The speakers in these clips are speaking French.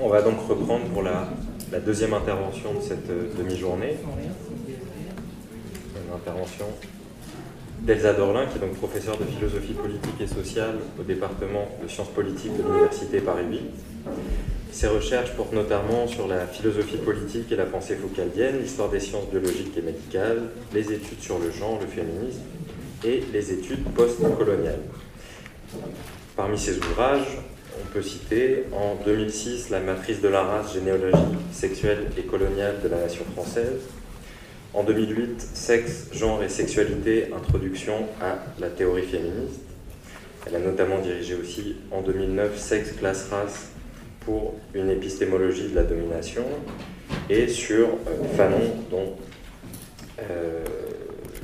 On va donc reprendre pour la, deuxième intervention de cette euh, demi-journée. Une intervention d'Elsa Dorlin, qui est donc professeure de philosophie politique et sociale au département de sciences politiques de l'Université Paris 8. Ses recherches portent notamment sur la philosophie politique et la pensée foucaldienne, l'histoire des sciences biologiques et médicales, les études sur le genre, le féminisme et les études post-coloniales. Parmi ses ouvrages, on peut citer en 2006 La matrice de la race, généalogie sexuelle et coloniale de la nation française, en 2008 Sexe, genre et sexualité, introduction à la théorie féministe. Elle a notamment dirigé aussi en 2009 Sexe, classe, race pour une épistémologie de la domination et sur euh, Fanon dont euh,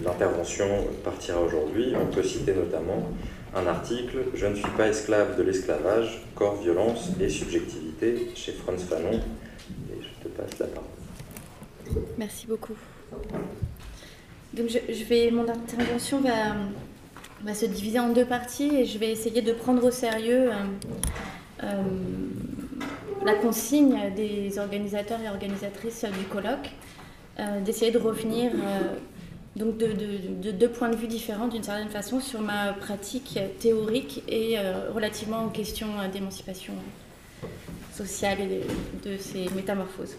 l'intervention partira aujourd'hui. On peut citer notamment un article Je ne suis pas esclave de l'esclavage, corps, violence et subjectivité chez Franz Fanon. Et je te passe la parole. Merci beaucoup. Donc je, vais, mon intervention va, se diviser en deux parties et je vais essayer de prendre au sérieux euh, euh, la consigne des organisateurs et organisatrices du colloque, euh, d'essayer de revenir donc de, deux points de vue différents d'une certaine façon sur ma pratique théorique et euh, relativement aux questions d'émancipation sociale et de, ces métamorphoses.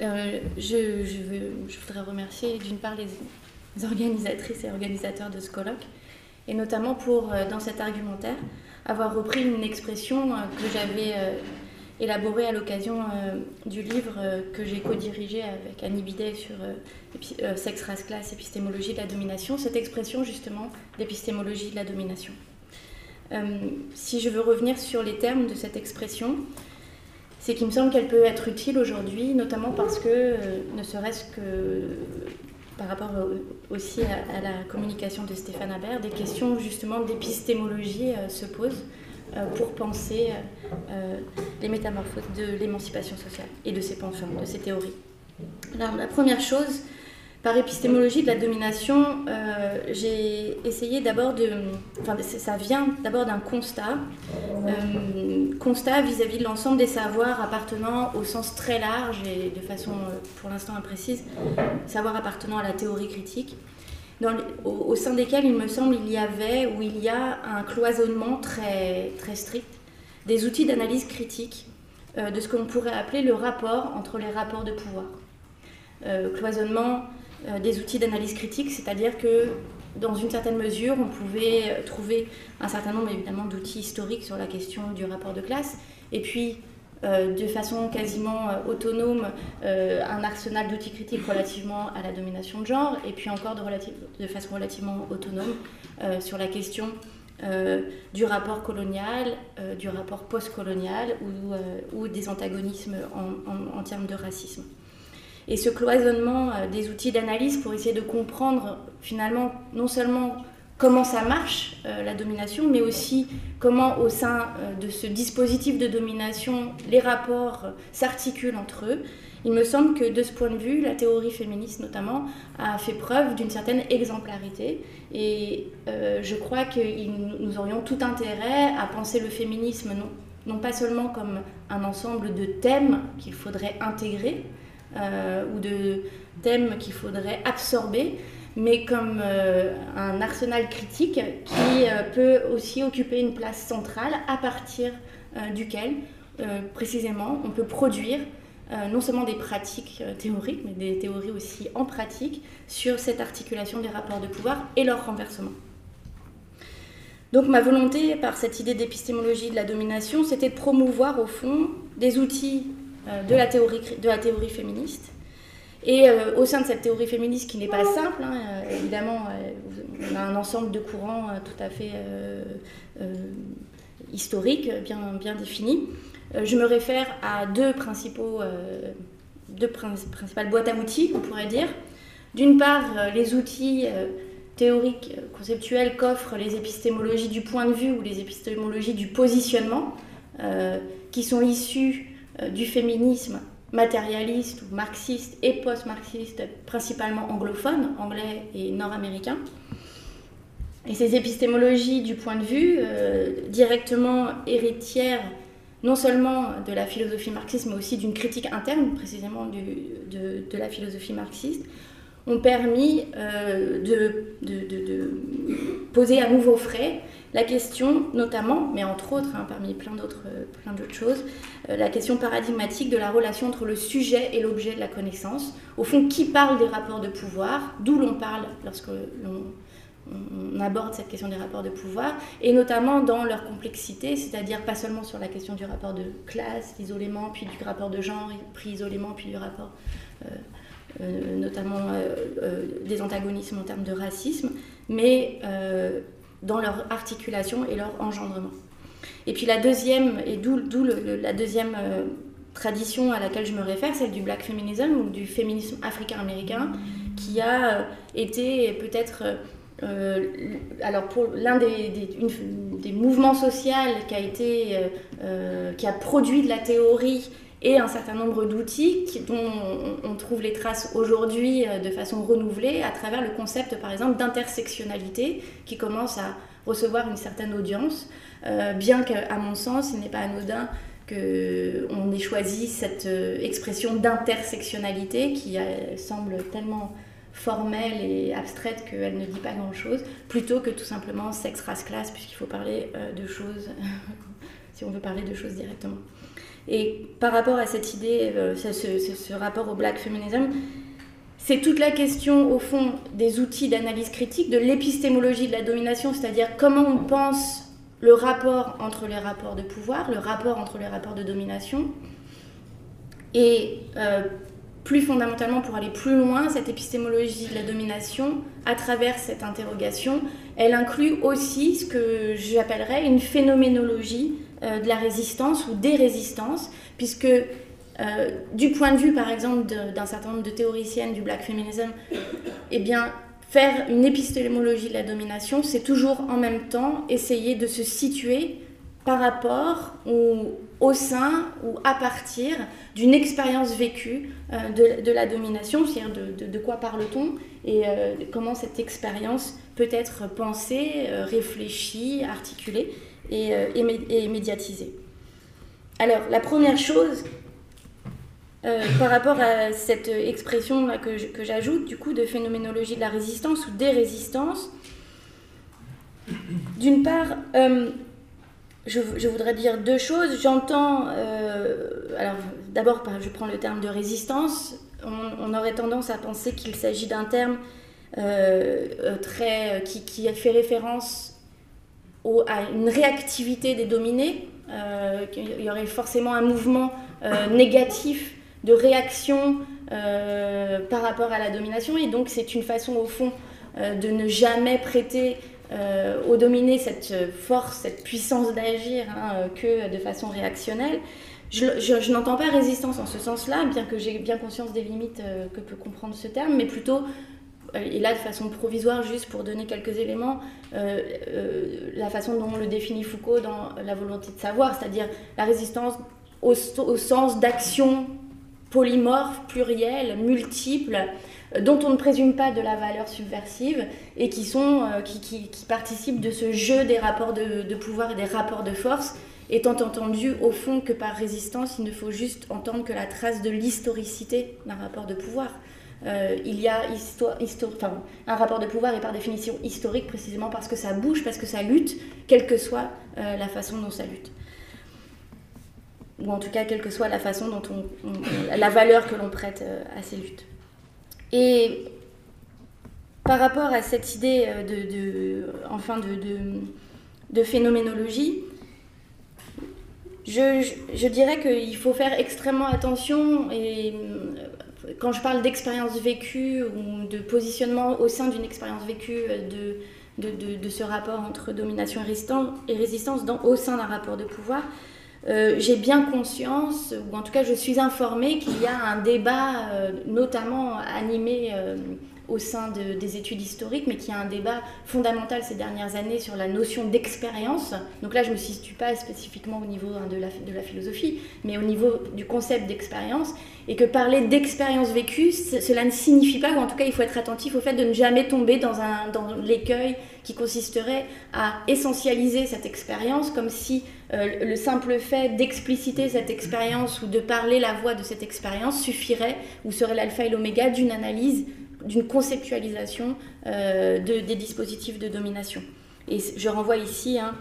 Euh, je, voudrais remercier d'une part les, organisatrices et organisateurs de ce colloque, et notamment pour, euh, dans cet argumentaire, avoir repris une expression que j'avais élaboré à l'occasion euh, du livre euh, que j'ai co-dirigé avec Annie Bidet sur euh, sexe, race, classe, épistémologie de la domination, cette expression justement d'épistémologie de la domination. si je veux revenir sur les termes de cette expression, c'est qu'il me semble qu'elle peut être utile aujourd'hui, notamment parce que, ne serait-ce que par rapport aussi à, la communication de Stéphane Habert, des questions justement d'épistémologie se posent pour penser euh, euh, les métamorphoses de l'émancipation sociale et de ses pensions, de ses théories. Alors, la première chose, par épistémologie de la domination, j'ai essayé d'abord de. Enfin, ça vient d'abord d'un constat, constat vis-à-vis de l'ensemble des savoirs appartenant au sens très large et de façon pour l'instant imprécise, savoirs appartenant à la théorie critique, au, sein desquels il me semble il y avait ou il y a un cloisonnement très, très strict des outils d'analyse critique euh, de ce qu'on pourrait appeler le rapport entre les rapports de pouvoir. Euh, cloisonnement euh, des outils d'analyse critique, c'est-à-dire que dans une certaine mesure, on pouvait trouver un certain nombre évidemment d'outils historiques sur la question du rapport de classe, et puis de façon quasiment euh, autonome euh, un arsenal d'outils critiques relativement à la domination de genre, et puis encore de, façon relativement autonome sur la question du rapport colonial, du rapport postcolonial ou, ou des antagonismes en, termes de racisme. Et ce cloisonnement des outils d'analyse pour essayer de comprendre finalement non seulement comment ça marche, euh, la domination, mais aussi comment au sein euh, de ce dispositif de domination, les rapports euh, s'articulent entre eux. Il me semble que de ce point de vue, la théorie féministe notamment a fait preuve d'une certaine exemplarité et je crois que nous aurions tout intérêt à penser le féminisme non, non pas seulement comme un ensemble de thèmes qu'il faudrait intégrer ou de thèmes qu'il faudrait absorber, mais comme euh, un arsenal critique qui euh, peut aussi occuper une place centrale à partir euh, duquel, précisément, on peut produire non seulement des pratiques théoriques, mais des théories aussi en pratique sur cette articulation des rapports de pouvoir et leur renversement. Donc ma volonté, par cette idée d'épistémologie de la domination, c'était de promouvoir au fond des outils de la théorie, de la théorie féministe et euh, au sein de cette théorie féministe qui n'est pas simple, hein, euh, évidemment, euh, on a un ensemble de courants tout à fait historiques, bien, bien définis. je me réfère à deux, principaux, deux principales boîtes à outils, on pourrait dire. D'une part, les outils théoriques, conceptuels qu'offrent les épistémologies du point de vue ou les épistémologies du positionnement, qui sont issus du féminisme matérialiste ou marxiste et post-marxiste, principalement anglophone, anglais et nord-américain. Et ces épistémologies du point de vue, euh, directement héritières non seulement de la philosophie marxiste, mais aussi d'une critique interne, précisément de, la philosophie marxiste, ont permis euh, de, poser à nouveau frais la question, notamment, mais entre autres, hein, parmi plein d'autres, d'autres choses, euh, la question paradigmatique de la relation entre le sujet et l'objet de la connaissance. Au fond, qui parle des rapports de pouvoir, d'où l'on parle lorsque l'on on aborde cette question des rapports de pouvoir, et notamment dans leur complexité, c'est-à-dire pas seulement sur la question du rapport de classe, d'isolement, puis du rapport de genre pris isolément, puis du rapport euh, euh, notamment euh, des antagonismes en termes de racisme, mais dans leur articulation et leur engendrement. Et puis la deuxième, et d'où la deuxième tradition à laquelle je me réfère, celle du black feminism ou du féminisme africain-américain, qui a été peut-être euh, alors pour l'un des, mouvements sociaux qui a été, euh, euh, qui a produit de la théorie et un certain nombre d'outils dont on, trouve les traces aujourd'hui de façon renouvelée à travers le concept par exemple d'intersectionnalité qui commence à recevoir une certaine audience, bien qu'à mon sens il n'est pas anodin qu'on ait choisi cette expression d'intersectionnalité qui semble tellement formelle et abstraite qu'elle ne dit pas grand-chose, plutôt que tout simplement sexe, race, classe, puisqu'il faut parler euh, de choses, si on veut parler de choses directement. Et par rapport à cette idée, euh, ce, rapport au black feminism, c'est toute la question, au fond, des outils d'analyse critique, de l'épistémologie de la domination, c'est-à-dire comment on pense le rapport entre les rapports de pouvoir, le rapport entre les rapports de domination, et euh, plus fondamentalement, pour aller plus loin, cette épistémologie de la domination, à travers cette interrogation, elle inclut aussi ce que j'appellerais une phénoménologie de la résistance ou des résistances, puisque euh, du point de vue, par exemple, d'un certain nombre de théoriciennes du black feminism, eh bien, faire une épistémologie de la domination, c'est toujours en même temps essayer de se situer par rapport ou au sein ou à partir d'une expérience vécue euh, de, la domination, c'est-à-dire de, quoi parle-t-on et euh, comment cette expérience peut être pensée, euh, réfléchie, articulée et, et, médiatisée. Alors, la première chose par rapport à cette expression là, que j'ajoute, du coup, de phénoménologie de la résistance ou des résistances, d'une part, je, voudrais dire deux choses. J'entends, euh, alors d'abord, je prends le terme de résistance. On, aurait tendance à penser qu'il s'agit d'un terme euh, euh, très, qui, qui, fait référence à une réactivité des dominés. Il y aurait forcément un mouvement négatif de réaction par rapport à la domination. Et donc, c'est une façon, au fond, de ne jamais prêter euh, au dominer cette force, cette puissance d'agir hein, que de façon réactionnelle. Je, n'entends pas résistance en ce sens-là, bien que j'ai bien conscience des limites euh, que peut comprendre ce terme, mais plutôt, euh, et là de façon provisoire, juste pour donner quelques éléments, la façon dont le définit Foucault dans La volonté de savoir, c'est-à-dire la résistance au, sens d'action polymorphe, plurielle, multiple, dont on ne présume pas de la valeur subversive et qui, sont, euh, qui, participent de ce jeu des rapports de, pouvoir et des rapports de force, étant entendu au fond que par résistance, il ne faut juste entendre que la trace de l'historicité d'un rapport de pouvoir. Euh, il y a un rapport de pouvoir est par définition historique précisément parce que ça bouge, parce que ça lutte, quelle que soit euh, la façon dont ça lutte. Ou en tout cas, quelle que soit la façon dont on la valeur que l'on prête à ces luttes. Et par rapport à cette idée euh, de, enfin de, phénoménologie, je, dirais qu'il faut faire extrêmement attention et euh, quand je parle d'expérience vécue ou de positionnement au sein d'une expérience vécue euh, de, ce rapport entre domination et résistance, au sein d'un rapport de pouvoir, euh, j'ai bien conscience, ou en tout cas je suis informée qu'il y a un débat, euh, notamment animé au sein des études historiques, mais qui a un débat fondamental ces dernières années sur la notion d'expérience. Donc là, je ne me situe pas spécifiquement au niveau hein, de, la, philosophie, mais au niveau du concept d'expérience, et que parler d'expérience vécue, cela ne signifie pas, ou en tout cas, il faut être attentif au fait de ne jamais tomber dans l'écueil qui consisterait à essentialiser cette expérience comme si euh, le simple fait d'expliciter cette expérience ou de parler la voix de cette expérience suffirait ou serait l'alpha et l'oméga d'une analyse, d'une conceptualisation euh, des dispositifs de domination. Et je renvoie ici hein,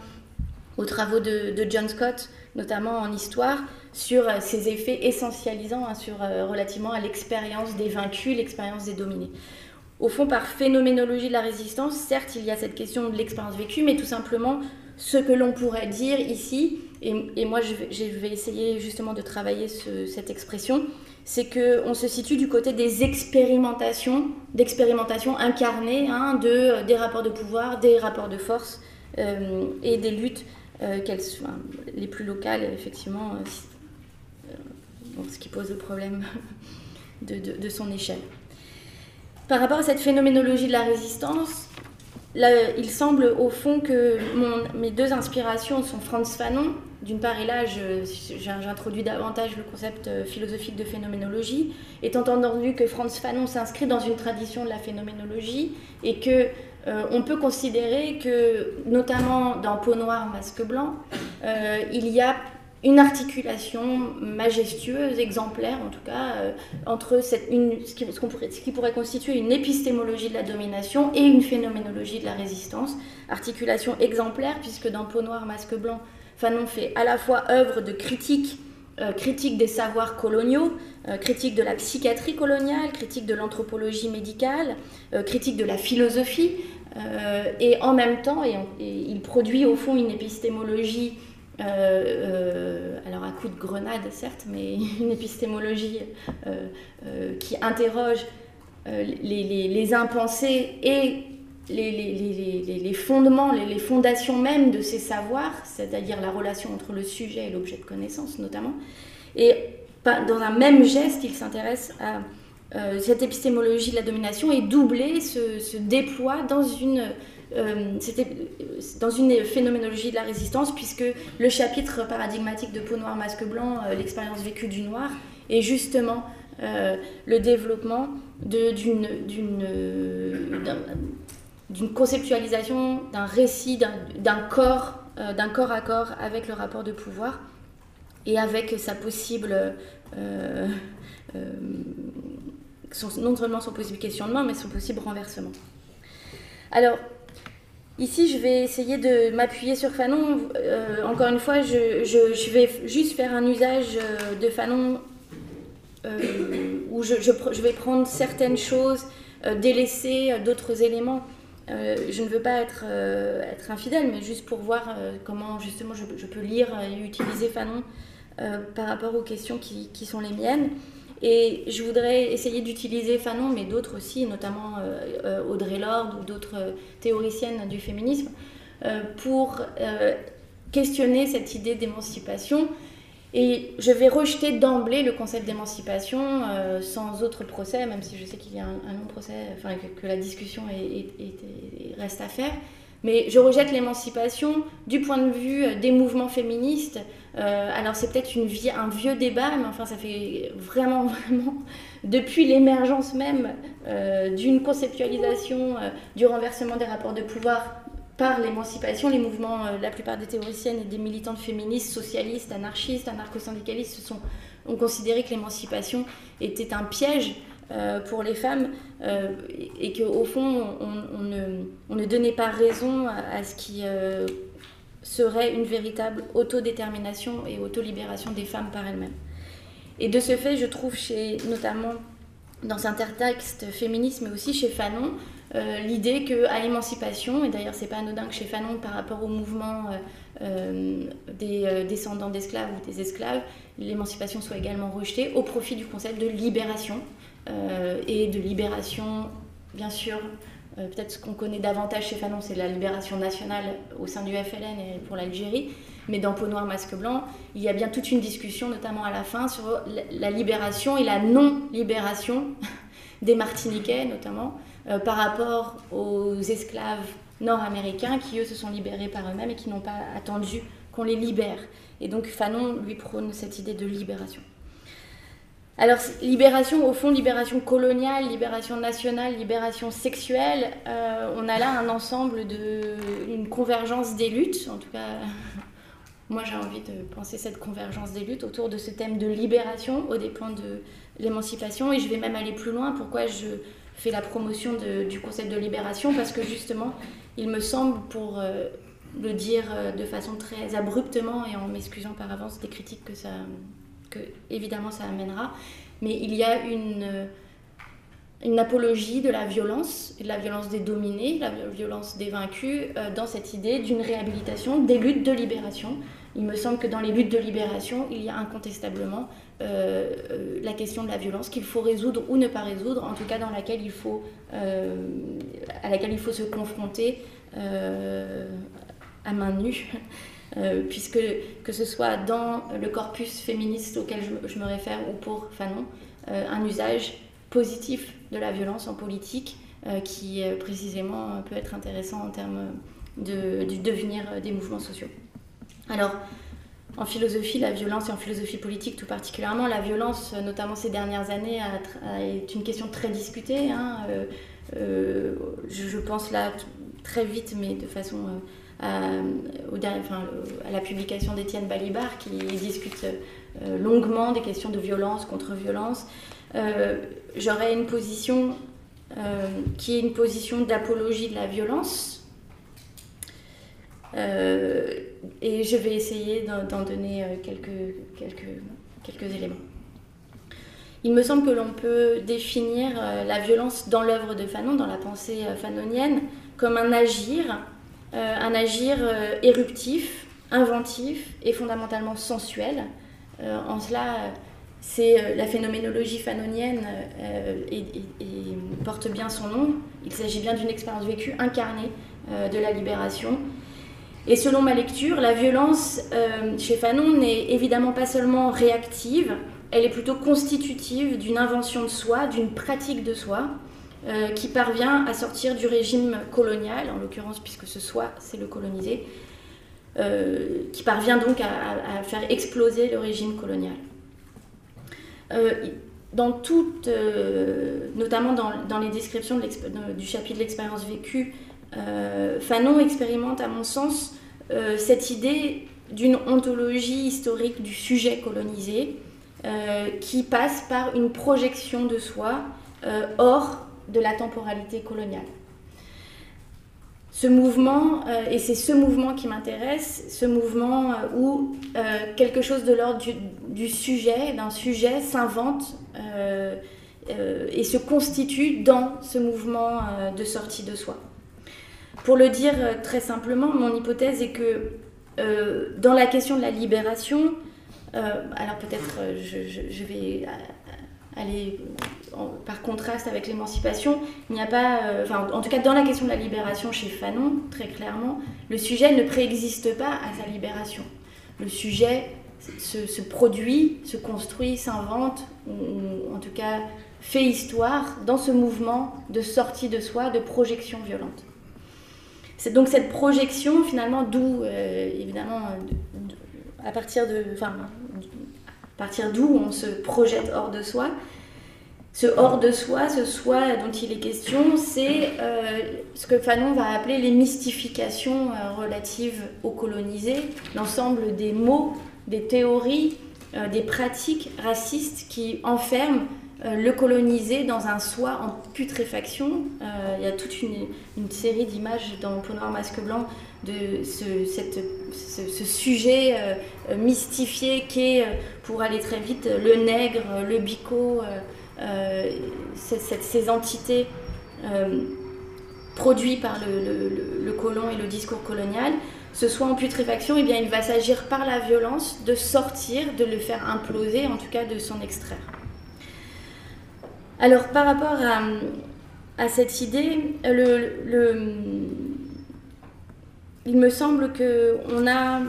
aux travaux de, John Scott, notamment en histoire, sur euh, ces effets essentialisants hein, sur, relativement à l'expérience des vaincus, l'expérience des dominés. Au fond, par phénoménologie de la résistance, certes, il y a cette question de l'expérience vécue, mais tout simplement ce que l'on pourrait dire ici, et, moi je vais, essayer justement de travailler cette expression, c'est qu'on se situe du côté des expérimentations, d'expérimentations incarnées, hein, de, des rapports de pouvoir, des rapports de force euh, et des luttes, euh, les plus locales, effectivement, euh, ce qui pose le problème de son échelle. Par rapport à cette phénoménologie de la résistance, il semble au fond que mes deux inspirations sont Franz Fanon, d'une part, et là j'introduis davantage le concept euh, philosophique de phénoménologie, étant entendu que Franz Fanon s'inscrit dans une tradition de la phénoménologie et que euh, on peut considérer que, notamment dans Peau noire, masque blanc, euh, il y a une articulation majestueuse, exemplaire en tout cas, euh, entre cette, une, ce, qui, pourrait, ce, qui, pourrait, constituer une épistémologie de la domination et une phénoménologie de la résistance. Articulation exemplaire, puisque dans Peau noire, masque blanc, Fanon fait à la fois œuvre de critique, euh, critique des savoirs coloniaux, euh, critique de la psychiatrie coloniale, critique de l'anthropologie médicale, critique de la philosophie, et en même temps, et il produit au fond une épistémologie euh, euh, alors à coup de grenade certes, mais une épistémologie euh, qui interroge les, impensés et les, fondements, les, fondations même de ces savoirs, c'est-à-dire la relation entre le sujet et l'objet de connaissance notamment. Et dans un même geste, il s'intéresse à cette épistémologie de la domination et doubler se, se déploie dans une euh, c'était dans une phénoménologie de la résistance, puisque le chapitre paradigmatique de Peau noire, masque blanc, euh, l'expérience vécue du noir, est justement euh, le développement d'une conceptualisation, d'un récit, d'un corps, d'un corps à corps avec le rapport de pouvoir et avec sa possible non seulement son possible questionnement, mais son possible renversement. Alors, Ici, je vais essayer de m'appuyer sur Fanon. Euh, encore une fois, je, vais juste faire un usage euh, de Fanon euh, où je, vais prendre certaines choses, délaisser d'autres éléments. je ne veux pas être, être, infidèle, mais juste pour voir comment justement je, peux lire et utiliser Fanon par rapport aux questions qui sont les miennes. Et je voudrais essayer d'utiliser Fanon, mais d'autres aussi, notamment euh, euh, Audrey Lorde ou d'autres euh, théoriciennes du féminisme, pour questionner cette idée d'émancipation. Et je vais rejeter d'emblée le concept d'émancipation sans autre procès, même si je sais qu'il y a un, long procès, enfin que, la discussion reste à faire. Mais je rejette l'émancipation du point de vue des mouvements féministes. Euh, alors c'est peut-être un vieux débat, mais enfin ça fait vraiment, vraiment, depuis l'émergence même euh, d'une conceptualisation euh, du renversement des rapports de pouvoir par l'émancipation, les mouvements, la plupart des théoriciennes et des militantes féministes, socialistes, anarchistes, anarcho-syndicalistes ont considéré que l'émancipation était un piège euh, pour les femmes euh, et qu'au fond, on, ne, donnait pas raison à, ce qui euh, serait une véritable autodétermination et autolibération des femmes par elles-mêmes. Et de ce fait, je trouve chez, notamment dans un texte féministe, mais aussi chez Fanon, l'idée qu'à l'émancipation, et d'ailleurs c'est pas anodin que chez Fanon par rapport au mouvement des descendants d'esclaves ou des esclaves, l'émancipation soit également rejetée au profit du concept de libération, euh, et de libération, bien sûr. Euh, peut-être ce qu'on connaît davantage chez Fanon, c'est la libération nationale au sein du FLN et pour l'Algérie. Mais dans Peau noire, masque blanc, il y a bien toute une discussion, notamment à la fin, sur la libération et la non-libération des Martiniquais, notamment, par rapport aux esclaves nord-américains qui, eux, se sont libérés par eux-mêmes et qui n'ont pas attendu qu'on les libère. Et donc Fanon lui prône cette idée de libération. Alors, libération, au fond, libération coloniale, libération nationale, libération sexuelle, euh, on a là un ensemble de. une convergence des luttes, en tout cas, moi j'ai envie de penser cette convergence des luttes autour de ce thème de libération aux dépens de l'émancipation, et je vais même aller plus loin. Pourquoi je fais la promotion du concept de libération Parce que justement, il me semble, pour euh, le dire euh, de façon très abruptement et en m'excusant par avance des critiques que ça que évidemment ça amènera, mais il y a une, euh, une apologie de la violence, de la violence des dominés, la violence des vaincus, euh, dans cette idée d'une réhabilitation, des luttes de libération. Il me semble que dans les luttes de libération, il y a incontestablement euh, la question de la violence qu'il faut résoudre ou ne pas résoudre, en tout cas dans laquelle il faut, à laquelle il faut se confronter à main nue euh, puisque que ce soit dans le corpus féministe auquel je, me réfère ou pour Fanon, euh, un usage positif de la violence en politique euh, qui précisément peut être intéressant en termes de, du devenir des mouvements sociaux. Alors, en philosophie, la violence et en philosophie politique tout particulièrement, la violence, notamment ces dernières années, est une question très discutée. Hein, je, je, pense là très vite, mais de façon euh, à la publication d'Étienne Balibar qui discute euh, longuement des questions de violence contre violence. Euh, j'aurais une position qui est une position d'apologie de la violence. et je vais essayer d'en donner quelques, quelques, quelques éléments. Il me semble que l'on peut définir la violence dans l'œuvre de Fanon, dans la pensée fanonienne, comme un agir un agir euh, éruptif, inventif et fondamentalement sensuel. Euh, en cela, c'est la phénoménologie fanonienne et, porte bien son nom. Il s'agit bien d'une expérience vécue incarnée de la libération. Et selon ma lecture, la violence chez Fanon n'est évidemment pas seulement réactive, elle est plutôt constitutive d'une invention de soi, d'une pratique de soi, euh, qui parvient à sortir du régime colonial, en l'occurrence puisque ce soit c'est le colonisé, euh, qui parvient donc à, faire exploser le régime colonial. Euh, dans toutes, notamment dans, les descriptions du chapitre de l'expérience vécue, Fanon expérimente à mon sens cette idée d'une ontologie historique du sujet colonisé qui passe par une projection de soi hors de la temporalité coloniale. Ce mouvement, euh, et c'est ce mouvement qui m'intéresse, ce mouvement euh, où euh, quelque chose de l'ordre du, sujet, d'un sujet, s'invente et se constitue dans ce mouvement de sortie de soi. Pour le dire très simplement, mon hypothèse est que dans la question de la libération, alors peut-être je, vais aller par contraste avec l'émancipation, il n'y a pas, euh, enfin, en tout cas dans la question de la libération chez Fanon, très clairement, le sujet ne préexiste pas à sa libération. Le sujet se, produit, se construit, s'invente, ou, en tout cas fait histoire dans ce mouvement de sortie de soi, de projection violente. C'est donc cette projection finalement d'où, euh, évidemment, à partir à partir d'où on se projette hors de soi, ce hors de soi, ce soi dont il est question, c'est euh, ce que Fanon va appeler les mystifications euh, relatives aux colonisés, l'ensemble des mots, des théories, euh, des pratiques racistes qui enferment le colonisé dans un soi en putréfaction. il y a toute une, série d'images dans Peau noir masque blanc de ce, ce, sujet mystifié qu'est, pour aller très vite, le nègre, le bico. Euh, ces entités euh, produites par le, colon et le discours colonial, ce soit en putréfaction, eh bien, il va s'agir par la violence de sortir, de le faire imploser, en tout cas de s'en extraire. Alors par rapport à, cette idée, le, il me semble qu'on a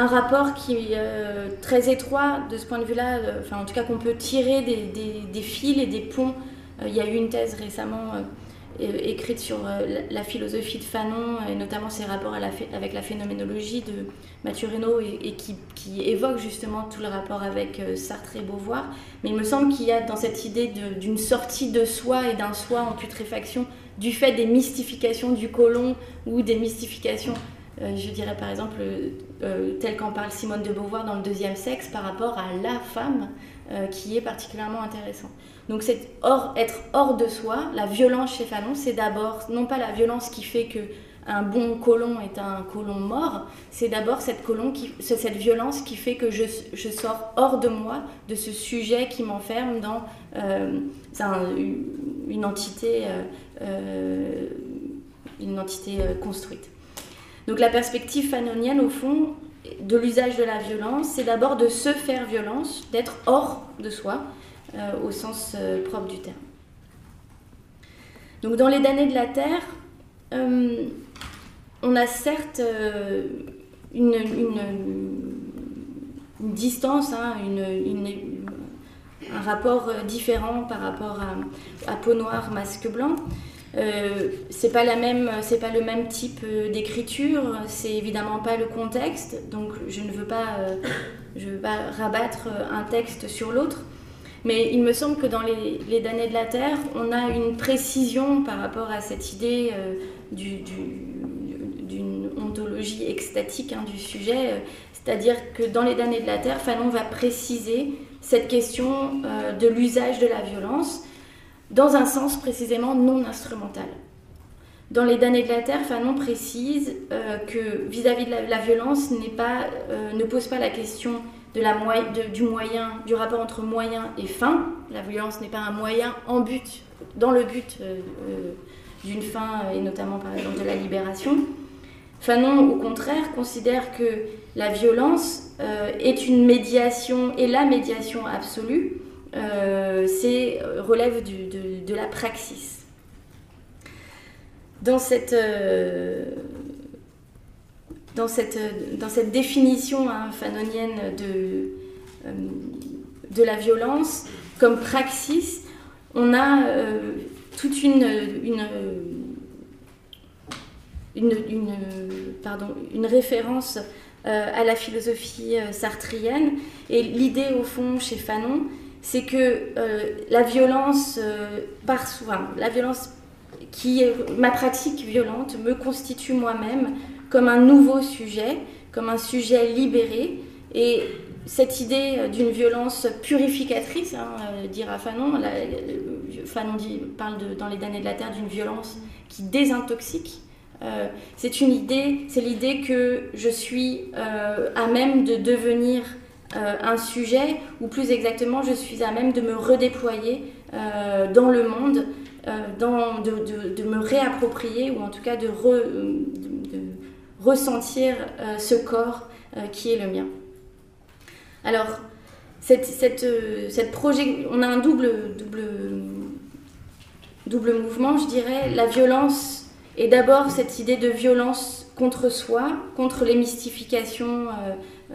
un rapport qui est euh, très étroit de ce point de vue-là, euh, enfin en tout cas qu'on peut tirer des, fils et des ponts il y a eu une thèse récemment écrite sur la philosophie de Fanon et notamment ses rapports avec la phénoménologie de Mathieu Reynaud et, qui, évoque justement tout le rapport avec Sartre et Beauvoir. Mais il me semble qu'il y a dans cette idée d'une sortie de soi et d'un soi en putréfaction du fait des mystifications du colon ou des mystifications, euh, je dirais par exemple, euh, tel qu'en parle Simone de Beauvoir dans le deuxième sexe par rapport à la femme, euh, qui est particulièrement intéressant. Donc c'est être hors de soi, la violence chez Fanon, c'est d'abord non pas la violence qui fait que un bon colon est un colon mort, c'est d'abord cette, cette violence qui fait que je, sors hors de moi, de ce sujet qui m'enferme dans une entité euh, une entité euh, construite. Donc la perspective fanonienne, au fond, de l'usage de la violence, c'est d'abord de se faire violence, d'être hors de soi, euh, au sens propre du terme. Donc dans les damnés de la Terre, on a certes une, distance, hein, un rapport différent par rapport à peau noire, masque blanc, euh, c'est pas la même, c'est pas le même type euh, d'écriture, c'est évidemment pas le contexte, donc je ne veux pas, euh, rabattre un texte sur l'autre. Mais il me semble que dans les, les, damnés de la Terre, on a une précision par rapport à cette idée d'une ontologie extatique hein, du sujet. C'est-à-dire que dans les damnés de la Terre, Fanon va préciser cette question de l'usage de la violence dans un sens précisément non instrumental. Dans Les damnés de la Terre, Fanon précise euh, que vis-à-vis de la, violence euh, ne pose pas la question du rapport entre moyen et fin. La violence n'est pas un moyen en but, dans le but euh, d'une fin, et notamment par exemple de la libération. Fanon, au contraire, considère que la violence est une médiation, et la médiation absolue, c'est euh, relève de, la praxis. Dans cette, euh, définition hein, fanonienne de, la violence, comme praxis, on a toute une référence à la philosophie sartrienne. Et l'idée, au fond, chez Fanon, c'est que euh, la violence, euh, par soin, la violence qui est ma pratique violente me constitue moi-même comme un nouveau sujet, comme un sujet libéré. Et cette idée d'une violence purificatrice, hein, euh, dira Fanon, Fanon dit, parle dans Les damnés de la Terre d'une violence qui désintoxique. c'est une idée, c'est l'idée que je suis à même de devenir euh, un sujet, ou plus exactement, je suis à même de me redéployer euh, dans le monde, euh, de, me réapproprier, ou en tout cas de, ressentir ce corps qui est le mien. Alors, on a un double, double, double mouvement, je dirais. La violence est d'abord cette idée de violence contre soi, contre les mystifications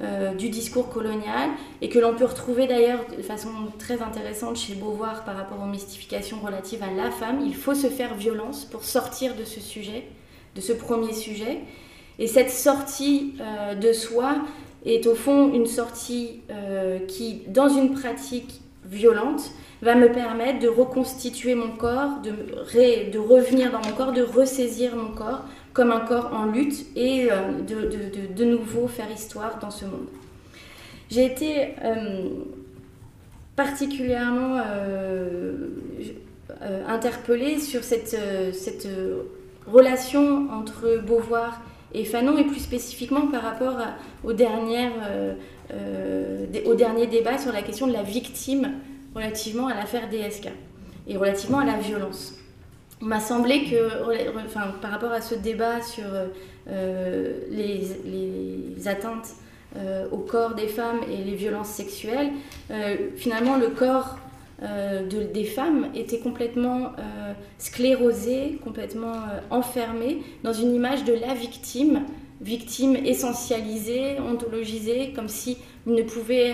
euh, du discours colonial et que l'on peut retrouver d'ailleurs de façon très intéressante chez Beauvoir par rapport aux mystifications relatives à la femme. Il faut se faire violence pour sortir de ce sujet, de ce premier sujet. Et cette sortie euh, de soi est au fond une sortie euh, qui, dans une pratique violente, va me permettre de reconstituer mon corps, de, de revenir dans mon corps, de ressaisir mon corps comme un corps en lutte et euh, de, de, nouveau faire histoire dans ce monde. J'ai été euh, particulièrement euh, interpellée sur cette, cette relation entre Beauvoir et Fanon, et plus spécifiquement par rapport aux dernières, au dernier débat sur la question de la victime relativement à l'affaire DSK et relativement à la violence il m'a semblé que, enfin, par rapport à ce débat sur euh, les, atteintes euh, au corps des femmes et les violences sexuelles, euh, finalement le corps de, des femmes était complètement sclérosé, complètement enfermé dans une image de la victime, victime essentialisée, ontologisée, comme si ne pouvait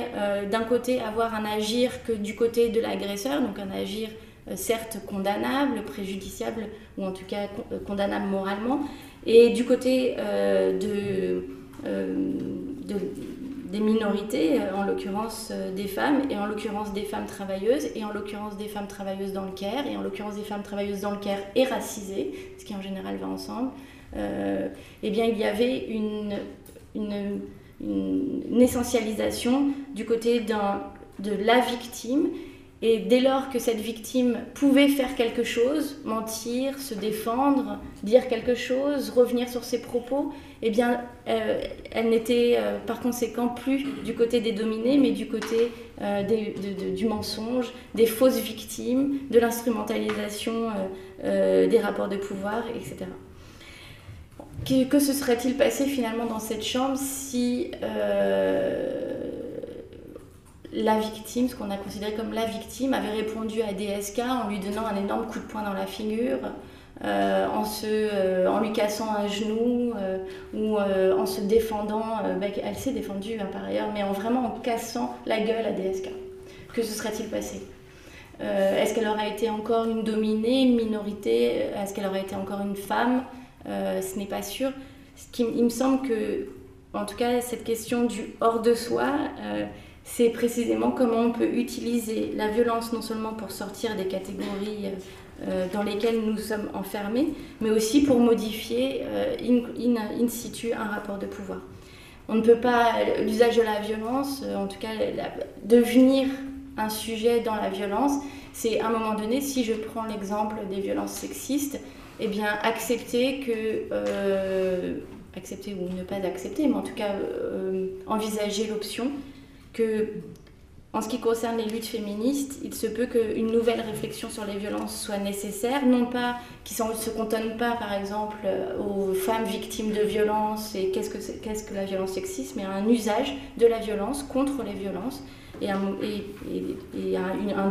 d'un côté avoir un agir que du côté de l'agresseur, donc un agir certes condamnables, préjudiciables, ou en tout cas condamnables moralement. Et du côté de, des minorités, en l'occurrence des femmes, et en l'occurrence des femmes travailleuses, et en l'occurrence des femmes travailleuses dans le Caire, et en l'occurrence des femmes travailleuses dans le Caire et racisées, ce qui en général va ensemble, eh bien il y avait une, essentialisation du côté de la victime. Et dès lors que cette victime pouvait faire quelque chose, mentir, se défendre, dire quelque chose, revenir sur ses propos, eh bien, euh, elle n'était euh, par conséquent plus du côté des dominés, mais du côté euh, du mensonge, des fausses victimes, de l'instrumentalisation des rapports de pouvoir, etc. Que, se serait-il passé finalement dans cette chambre si la victime, ce qu'on a considéré comme la victime, avait répondu à DSK en lui donnant un énorme coup de poing dans la figure, euh, en, se, euh, en lui cassant un genou ou en se défendant, bah, elle s'est défendue hein, par ailleurs, mais en vraiment en cassant la gueule à DSK. Que se serait-il passé? Est-ce qu'elle aurait été encore une dominée, une minorité? Est-ce qu'elle aurait été encore une femme? Euh, ce n'est pas sûr. Ce il me semble que, en tout cas, cette question du hors de soi, euh, c'est précisément comment on peut utiliser la violence non seulement pour sortir des catégories euh, dans lesquelles nous sommes enfermés, mais aussi pour modifier in, situ un rapport de pouvoir. On ne peut pas, l'usage de la violence, en tout cas, devenir un sujet dans la violence, c'est à un moment donné, si je prends l'exemple des violences sexistes, eh bien, accepter que. Euh, accepter ou ne pas accepter, mais en tout cas euh, envisager l'option que, en ce qui concerne les luttes féministes, il se peut qu'une nouvelle réflexion sur les violences soit nécessaire, non pas qui ne se cantonne pas, par exemple, aux femmes victimes de violences et qu'est-ce que, la violence sexiste, mais un usage de la violence contre les violences et un,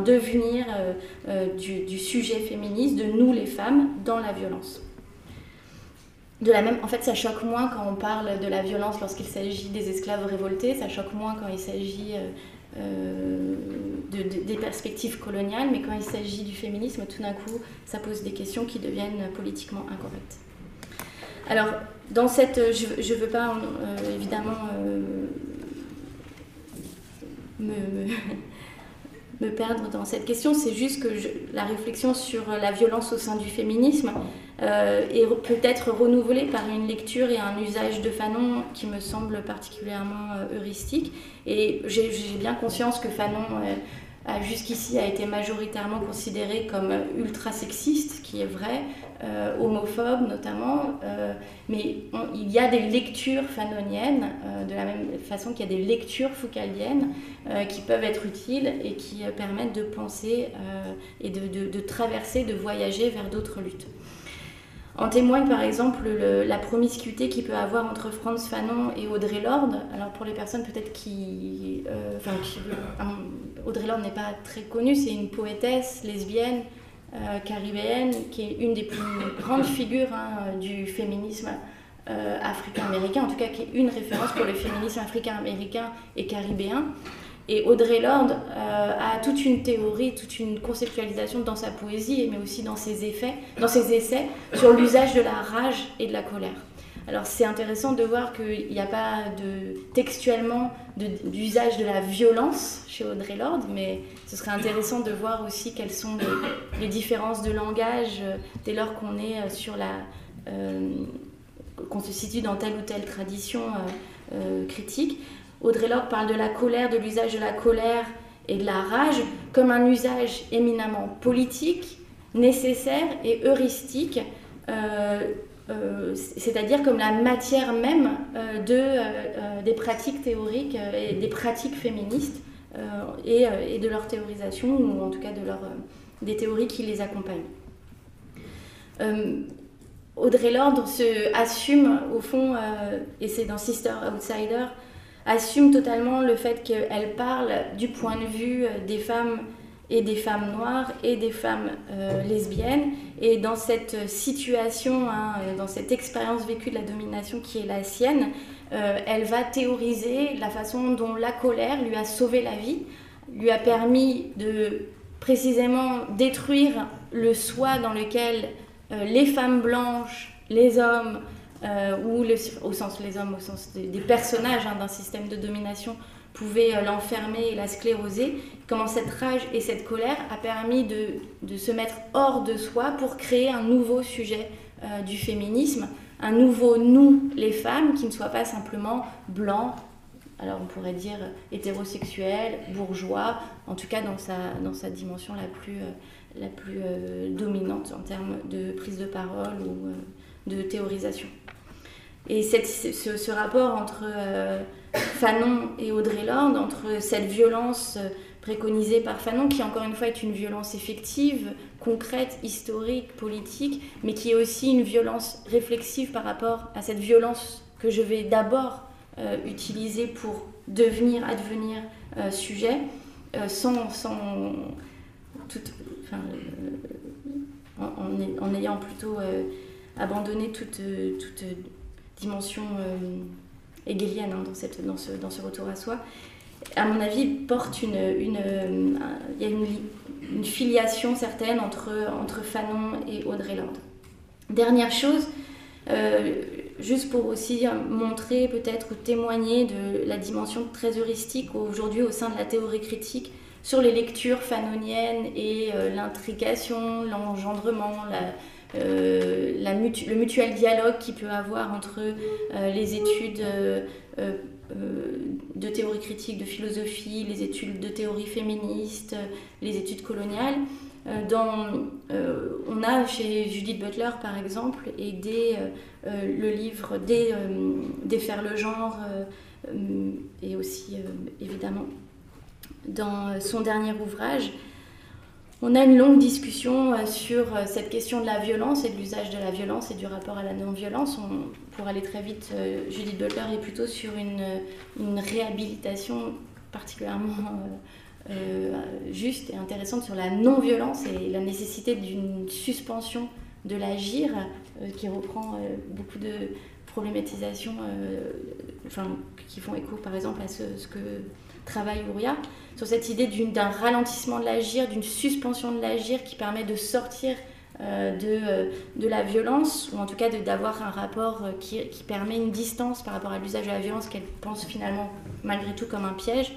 devenir euh, euh, du, sujet féministe, de nous les femmes, dans la violence. En fait, ça choque moins quand on parle de la violence lorsqu'il s'agit des esclaves révoltés, ça choque moins quand il s'agit euh, des perspectives coloniales, mais quand il s'agit du féminisme, tout d'un coup, ça pose des questions qui deviennent politiquement incorrectes. Alors, dans cette, je ne veux pas évidemment me, me, perdre dans cette question. C'est juste que la réflexion sur la violence au sein du féminisme euh, est peut-être renouvelée par une lecture et un usage de Fanon qui me semble particulièrement euh, heuristique. Et j'ai bien conscience que Fanon euh, jusqu'ici a été majoritairement considéré comme ultra sexiste, qui est vrai, euh, homophobe notamment, euh, mais il y a des lectures fanoniennes, euh, de la même façon qu'il y a des lectures foucaldiennes qui peuvent être utiles et qui permettent de penser et de, traverser, de voyager vers d'autres luttes. En témoigne par exemple la promiscuité qu'il peut avoir entre Franz Fanon et Audrey Lorde. Alors pour les personnes peut-être qui... Euh, enfin, Audrey Lorde n'est pas très connue, c'est une poétesse lesbienne euh, caribéenne qui est une des plus grandes figures hein, du féminisme euh, africain-américain, en tout cas qui est une référence pour le féminisme africain-américain et caribéen. Et Audrey Lorde euh, a toute une théorie, toute une conceptualisation dans sa poésie, mais aussi dans ses, effets, dans ses essais sur l'usage de la rage et de la colère. Alors c'est intéressant de voir qu'il n'y a pas de, textuellement d'usage de, la violence chez Audrey Lorde, mais ce serait intéressant de voir aussi quelles sont les, différences de langage euh, dès lors qu'on est euh, sur la... qu'on se situe dans telle ou telle tradition critique. Audrey Lorde parle de la colère, de l'usage de la colère et de la rage comme un usage éminemment politique, nécessaire et heuristique, euh, euh, c'est-à-dire comme la matière même euh, de, des pratiques théoriques et des pratiques féministes et, de leur théorisation, ou en tout cas de des théories qui les accompagnent. Audrey Lorde se assume au fond, et c'est dans Sister Outsider, assume totalement le fait qu'elle parle du point de vue euh, des femmes et des femmes noires et des femmes euh, lesbiennes. Et dans cette situation, hein, euh, dans cette expérience vécue de la domination qui est la sienne, elle va théoriser la façon dont la colère lui a sauvé la vie, lui a permis de précisément détruire le soi dans lequel les femmes blanches, les hommes, ou au sens les hommes, au sens des, personnages hein, d'un système de domination, pouvaient l'enfermer et la scléroser, comment cette rage et cette colère a permis de, se mettre hors de soi pour créer un nouveau sujet du féminisme, un nouveau nous, les femmes, qui ne soit pas simplement blanc, alors on pourrait dire hétérosexuel, bourgeois, en tout cas dans sa, dans sa dimension la plus, euh, la plus euh, dominante en termes de prise de parole ou euh, de théorisation. Et ce, rapport entre Fanon et Audrey Lorde, entre cette violence préconisée par Fanon, qui encore une fois est une violence effective, concrète, historique, politique, mais qui est aussi une violence réflexive par rapport à cette violence que je vais d'abord euh, utiliser pour devenir, advenir euh, sujet, euh, sans, sans en, en, ayant plutôt abandonné toute, toute dimension hegelienne hein, dans, ce, dans ce retour à soi à mon avis, porte une, une, il y a une, filiation certaine entre, entre Fanon et Audrey Lorde. Dernière chose, euh, juste pour aussi montrer peut-être ou témoigner de la dimension très heuristique aujourd'hui au sein de la théorie critique sur les lectures fanoniennes et euh, l'intrication, l'engendrement, la, euh, le mutuel dialogue qu'il peut avoir entre les études de théorie critique, de philosophie, les études de théorie féministe, les études coloniales. Euh, dans, euh, on a chez Judith Butler, par exemple, aidé euh, le livre des, Défaire le genre, et aussi, évidemment, dans son dernier ouvrage, on a une longue discussion sur cette question de la violence et de l'usage de la violence et du rapport à la non-violence. Pour aller très vite, Judith Butler est plutôt sur une, réhabilitation particulièrement euh, juste et intéressante sur la non-violence et la nécessité d'une suspension de l'agir euh, qui reprend euh, beaucoup de problématisations enfin, qui font écho par exemple à ce, que travaille Ouria, sur cette idée d'un ralentissement de l'agir, d'une suspension de l'agir qui permet de sortir de, de, la violence, ou en tout cas d'avoir un rapport qui, qui, permet une distance par rapport à l'usage de la violence qu'elle pense finalement malgré tout comme un piège,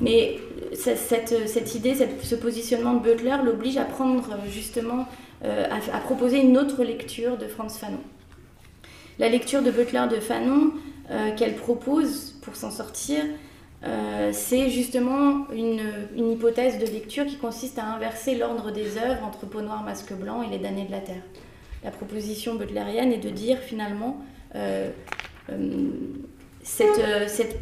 mais cette, cette idée, ce positionnement de Butler l'oblige à prendre justement, euh, à, proposer une autre lecture de Franz Fanon. La lecture de Butler de Fanon euh, qu'elle propose pour s'en sortir, euh, c'est justement une, hypothèse de lecture qui consiste à inverser l'ordre des œuvres entre Peau noire, Masque blanc et Les damnés de la terre. La proposition butlerienne est de dire finalement cette, euh, cette,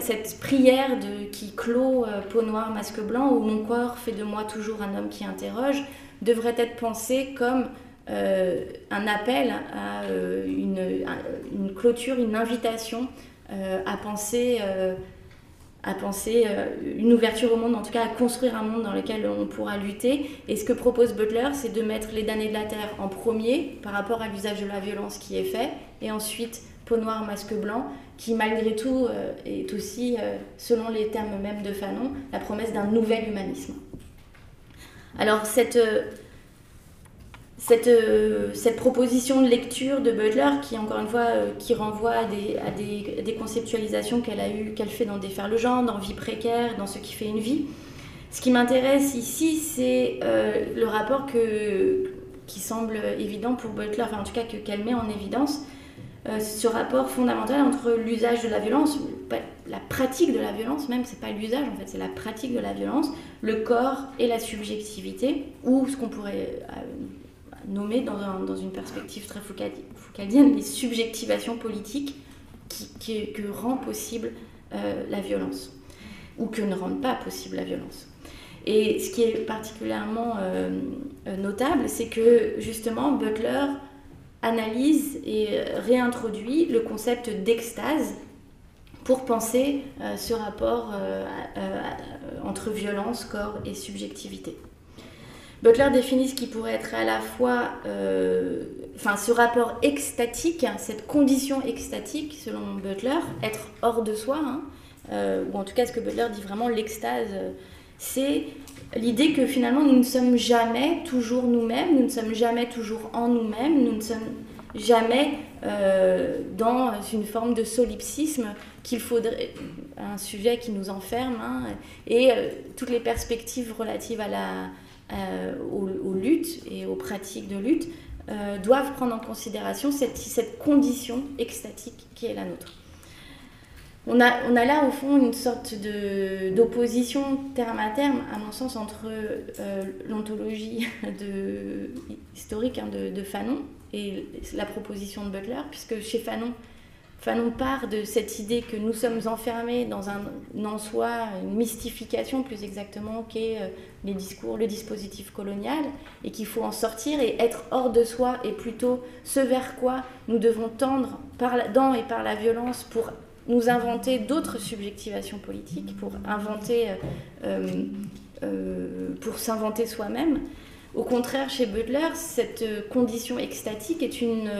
cette, prière de, qui clôt euh, peau noire, masque blanc, où mon corps fait de moi toujours un homme qui interroge, devrait être pensée comme euh, un appel à une, clôture, une invitation à penser, à penser une ouverture au monde, en tout cas à construire un monde dans lequel on pourra lutter. Et ce que propose Butler, c'est de mettre les damnés de la terre en premier par rapport à l'usage de la violence qui est fait, et ensuite peau noire, masque blanc, qui malgré tout euh, est aussi, euh, selon les termes même de Fanon, la promesse d'un nouvel humanisme. Alors cette, euh, cette, cette, proposition de lecture de Butler, qui encore une fois, qui renvoie à des, à des, des conceptualisations qu'elle a eu, qu'elle fait dans Défaire le genre, dans Vie précaire, dans Ce qui fait une vie. Ce qui m'intéresse ici, c'est le rapport que, qui semble évident pour Butler, enfin en tout cas qu'elle met en évidence, euh, ce rapport fondamental entre l'usage de la violence, la pratique de la violence même, c'est pas l'usage en fait, c'est la pratique de la violence, le corps et la subjectivité, ou ce qu'on pourrait euh, nommer dans, une perspective très foucaldienne, les subjectivations politiques que rend possible euh, la violence, ou que ne rendent pas possible la violence. Et ce qui est particulièrement notable, c'est que justement Butler analyse et réintroduit le concept d'extase pour penser euh, ce rapport euh, euh, entre violence, corps et subjectivité. Butler définit ce qui pourrait être à la fois, enfin ce rapport extatique, hein, cette condition extatique selon Butler, être hors de soi, hein, ou en tout cas ce que Butler dit vraiment l'extase, c'est l'idée que finalement nous ne sommes jamais toujours nous-mêmes, nous ne sommes jamais toujours en nous-mêmes, nous ne sommes jamais euh, dans une forme de solipsisme qu'il faudrait, un sujet qui nous enferme, hein, et euh, toutes les perspectives relatives à la, euh, aux, luttes et aux pratiques de lutte doivent prendre en considération cette, condition extatique qui est la nôtre. On a, on a, là au fond une sorte d'opposition terme à terme, à mon sens, entre l'ontologie historique hein, de, Fanon et la proposition de Butler, puisque chez Fanon, Fanon part de cette idée que nous sommes enfermés dans un en soi, une mystification plus exactement, qu'est euh, les discours, le dispositif colonial, et qu'il faut en sortir et être hors de soi, et plutôt ce vers quoi nous devons tendre par la, dans et par la violence pour nous inventer d'autres subjectivations politiques, pour inventer, euh, euh, pour s'inventer soi-même. Au contraire, chez Butler, cette condition extatique est une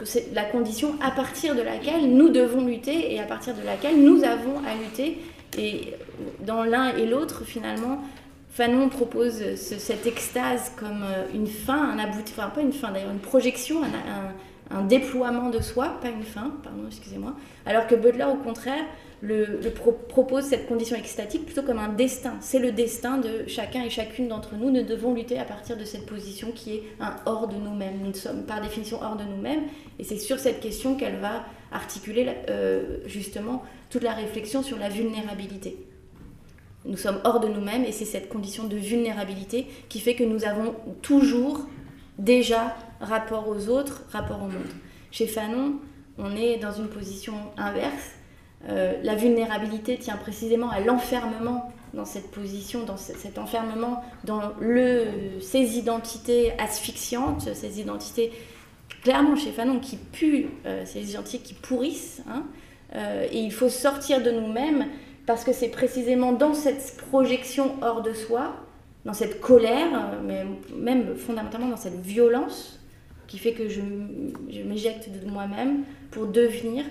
euh, c'est la condition à partir de laquelle nous devons lutter et à partir de laquelle nous avons à lutter. Et dans l'un et l'autre, finalement, Fanon propose cette extase comme euh, une fin, un aboutissement, enfin pas une fin d'ailleurs, une projection, un, un, déploiement de soi, pas une fin, pardon, excusez-moi. Alors que Butler, au contraire, le, propose cette condition extatique plutôt comme un destin. C'est le destin de chacun et chacune d'entre nous. Nous devons lutter à partir de cette position qui est un hors de nous-mêmes. Nous sommes par définition hors de nous-mêmes. Et c'est sur cette question qu'elle va articuler euh, justement toute la réflexion sur la vulnérabilité. Nous sommes hors de nous-mêmes et c'est cette condition de vulnérabilité qui fait que nous avons toujours déjà rapport aux autres, rapport au monde. Chez Fanon, on est dans une position inverse euh, la vulnérabilité tient précisément à l'enfermement dans cette position, dans cet enfermement, dans le, ces identités asphyxiantes, ces identités clairement chez Fanon qui puent, euh, ces identités qui pourrissent. Hein. Euh, et il faut sortir de nous-mêmes parce que c'est précisément dans cette projection hors de soi, dans cette colère, mais même fondamentalement dans cette violence qui fait que je, je m'éjecte de moi-même pour devenir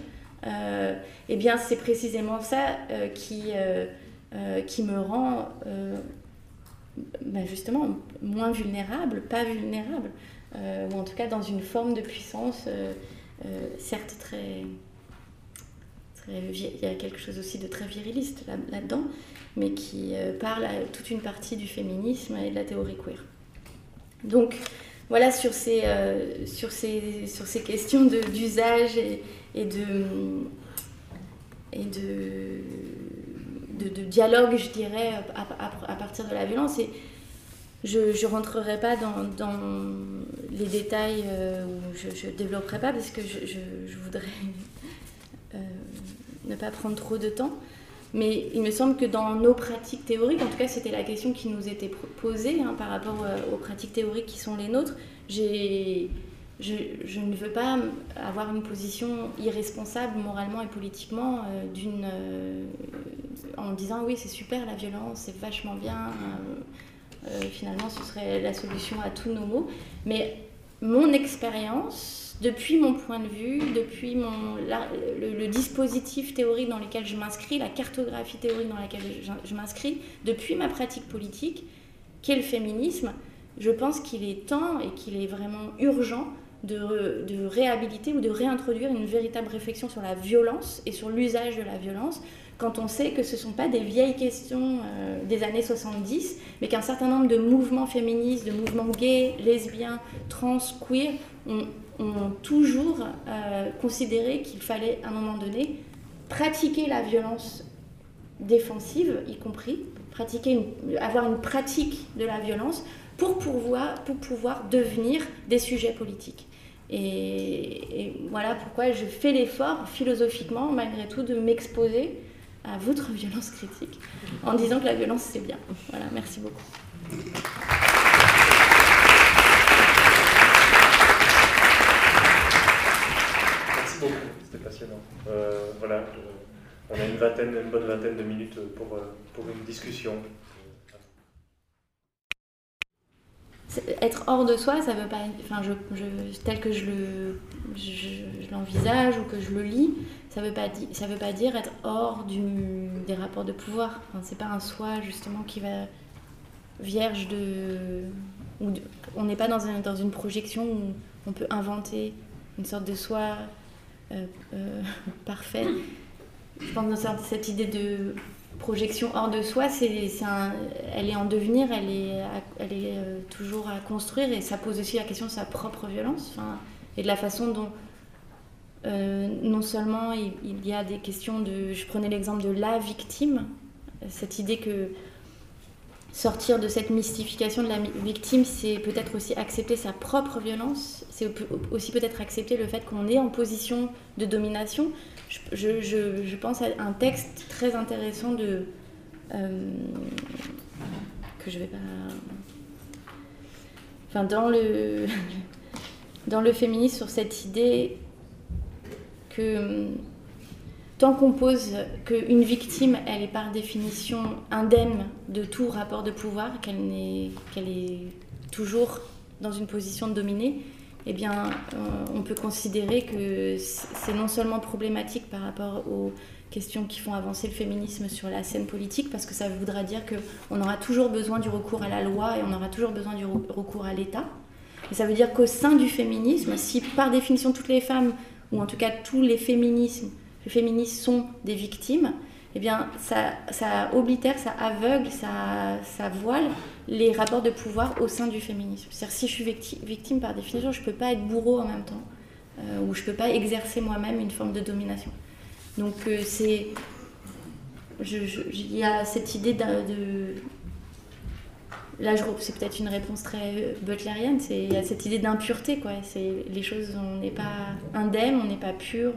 eh bien c'est précisément ça euh, qui, euh, qui me rend ben, justement moins vulnérable, pas vulnérable, ou en tout cas dans une forme de puissance, certes très, Il y a quelque chose aussi de très viriliste là-dedans, mais qui parle à toute une partie du féminisme et de la théorie queer. Donc, voilà sur ces, sur ces, sur ces questions d'usage et, et de, et de, de, dialogue, je dirais, à, partir de la violence. Et je ne rentrerai pas dans, dans, les détails, euh, je ne développerai pas parce que je, je, voudrais euh, ne pas prendre trop de temps. Mais il me semble que dans nos pratiques théoriques, en tout cas c'était la question qui nous était posée hein, par rapport euh, aux pratiques théoriques qui sont les nôtres, j'ai je, ne veux pas avoir une position irresponsable moralement et politiquement euh, euh, en disant oui c'est super la violence, c'est vachement bien, euh, finalement ce serait la solution à tous nos maux. Mais mon expérience, depuis mon point de vue, depuis mon, le, dispositif théorique dans lequel je m'inscris, la cartographie théorique dans laquelle je, m'inscris, depuis ma pratique politique, qu'est le féminisme, je pense qu'il est temps et qu'il est vraiment urgent de, réhabiliter ou de réintroduire une véritable réflexion sur la violence et sur l'usage de la violence, quand on sait que ce ne sont pas des vieilles questions euh, des années 70, mais qu'un certain nombre de mouvements féministes, de mouvements gays, lesbiens, trans, queer, ont, toujours euh, considéré qu'il fallait à un moment donné pratiquer la violence défensive, y compris, pratiquer avoir une pratique de la violence pour pouvoir, pour pouvoir devenir des sujets politiques. Et, voilà pourquoi je fais l'effort philosophiquement, malgré tout, de m'exposer à votre violence critique en disant que la violence c'est bien. Voilà, merci beaucoup. Merci beaucoup, c'était passionnant. Euh, voilà, on a une vingtaine, une bonne vingtaine de minutes pour, euh, pour une discussion. Être hors de soi, ça veut pas, enfin, je, tel que je le, je, l'envisage ou que je le lis, ça veut pas ça veut pas dire être hors du, des rapports de pouvoir. Enfin, c'est pas un soi justement qui va, vierge de, on n'est pas dans, dans, une projection où on peut inventer une sorte de soi euh, euh, parfait. Je pense dans cette idée de projection hors de soi, c'est, elle est en devenir, elle est, euh, toujours à construire et ça pose aussi la question de sa propre violence et de la façon dont non seulement il, il, y a des questions de... Je prenais l'exemple de la victime, cette idée que sortir de cette mystification de la victime, c'est peut-être aussi accepter sa propre violence, c'est aussi peut-être accepter le fait qu'on est en position de domination. Je, pense à un texte très intéressant de... Euh, que je vais pas... Enfin, dans le, dans le féminisme, sur cette idée que tant qu'on pose qu'une victime, elle est par définition indemne de tout rapport de pouvoir, qu'elle est, est toujours dans une position de dominer, eh bien, euh, on peut considérer que c'est non seulement problématique par rapport aux questions qui font avancer le féminisme sur la scène politique, parce que ça voudra dire qu'on aura toujours besoin du recours à la loi et on aura toujours besoin du recours à l'État. Et ça veut dire qu'au sein du féminisme, si par définition toutes les femmes, ou en tout cas tous les féminismes, les féministes sont des victimes, eh bien, ça, ça oblitère, ça aveugle, ça, ça, voile les rapports de pouvoir au sein du féminisme. C'est-à-dire, si je suis victime, par définition, je ne peux pas être bourreau en même temps, euh, ou je ne peux pas exercer moi-même une forme de domination. Donc, euh, c'est. Il y a cette idée de. là, c'est peut-être une réponse très butlerienne, il y a cette idée d'impureté, quoi. Les choses, on n'est pas indemne, on n'est pas pur,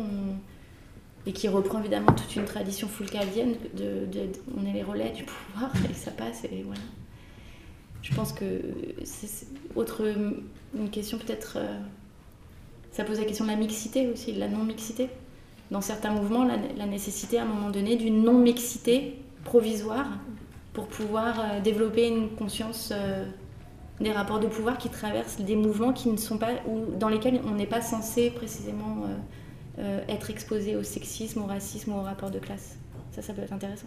et qui reprend évidemment toute une tradition foulcaldienne de, on est les relais du pouvoir et ça passe et voilà. Je pense que c'est autre une question peut-être euh, ça pose la question de la mixité aussi, de la non-mixité. Dans certains mouvements, la, nécessité à un moment donné d'une non-mixité provisoire pour pouvoir euh, développer une conscience euh, des rapports de pouvoir qui traversent des mouvements qui ne sont pas ou dans lesquels on n'est pas censé précisément être exposé au sexisme, au racisme ou au rapport de classe. Ça, ça peut être intéressant.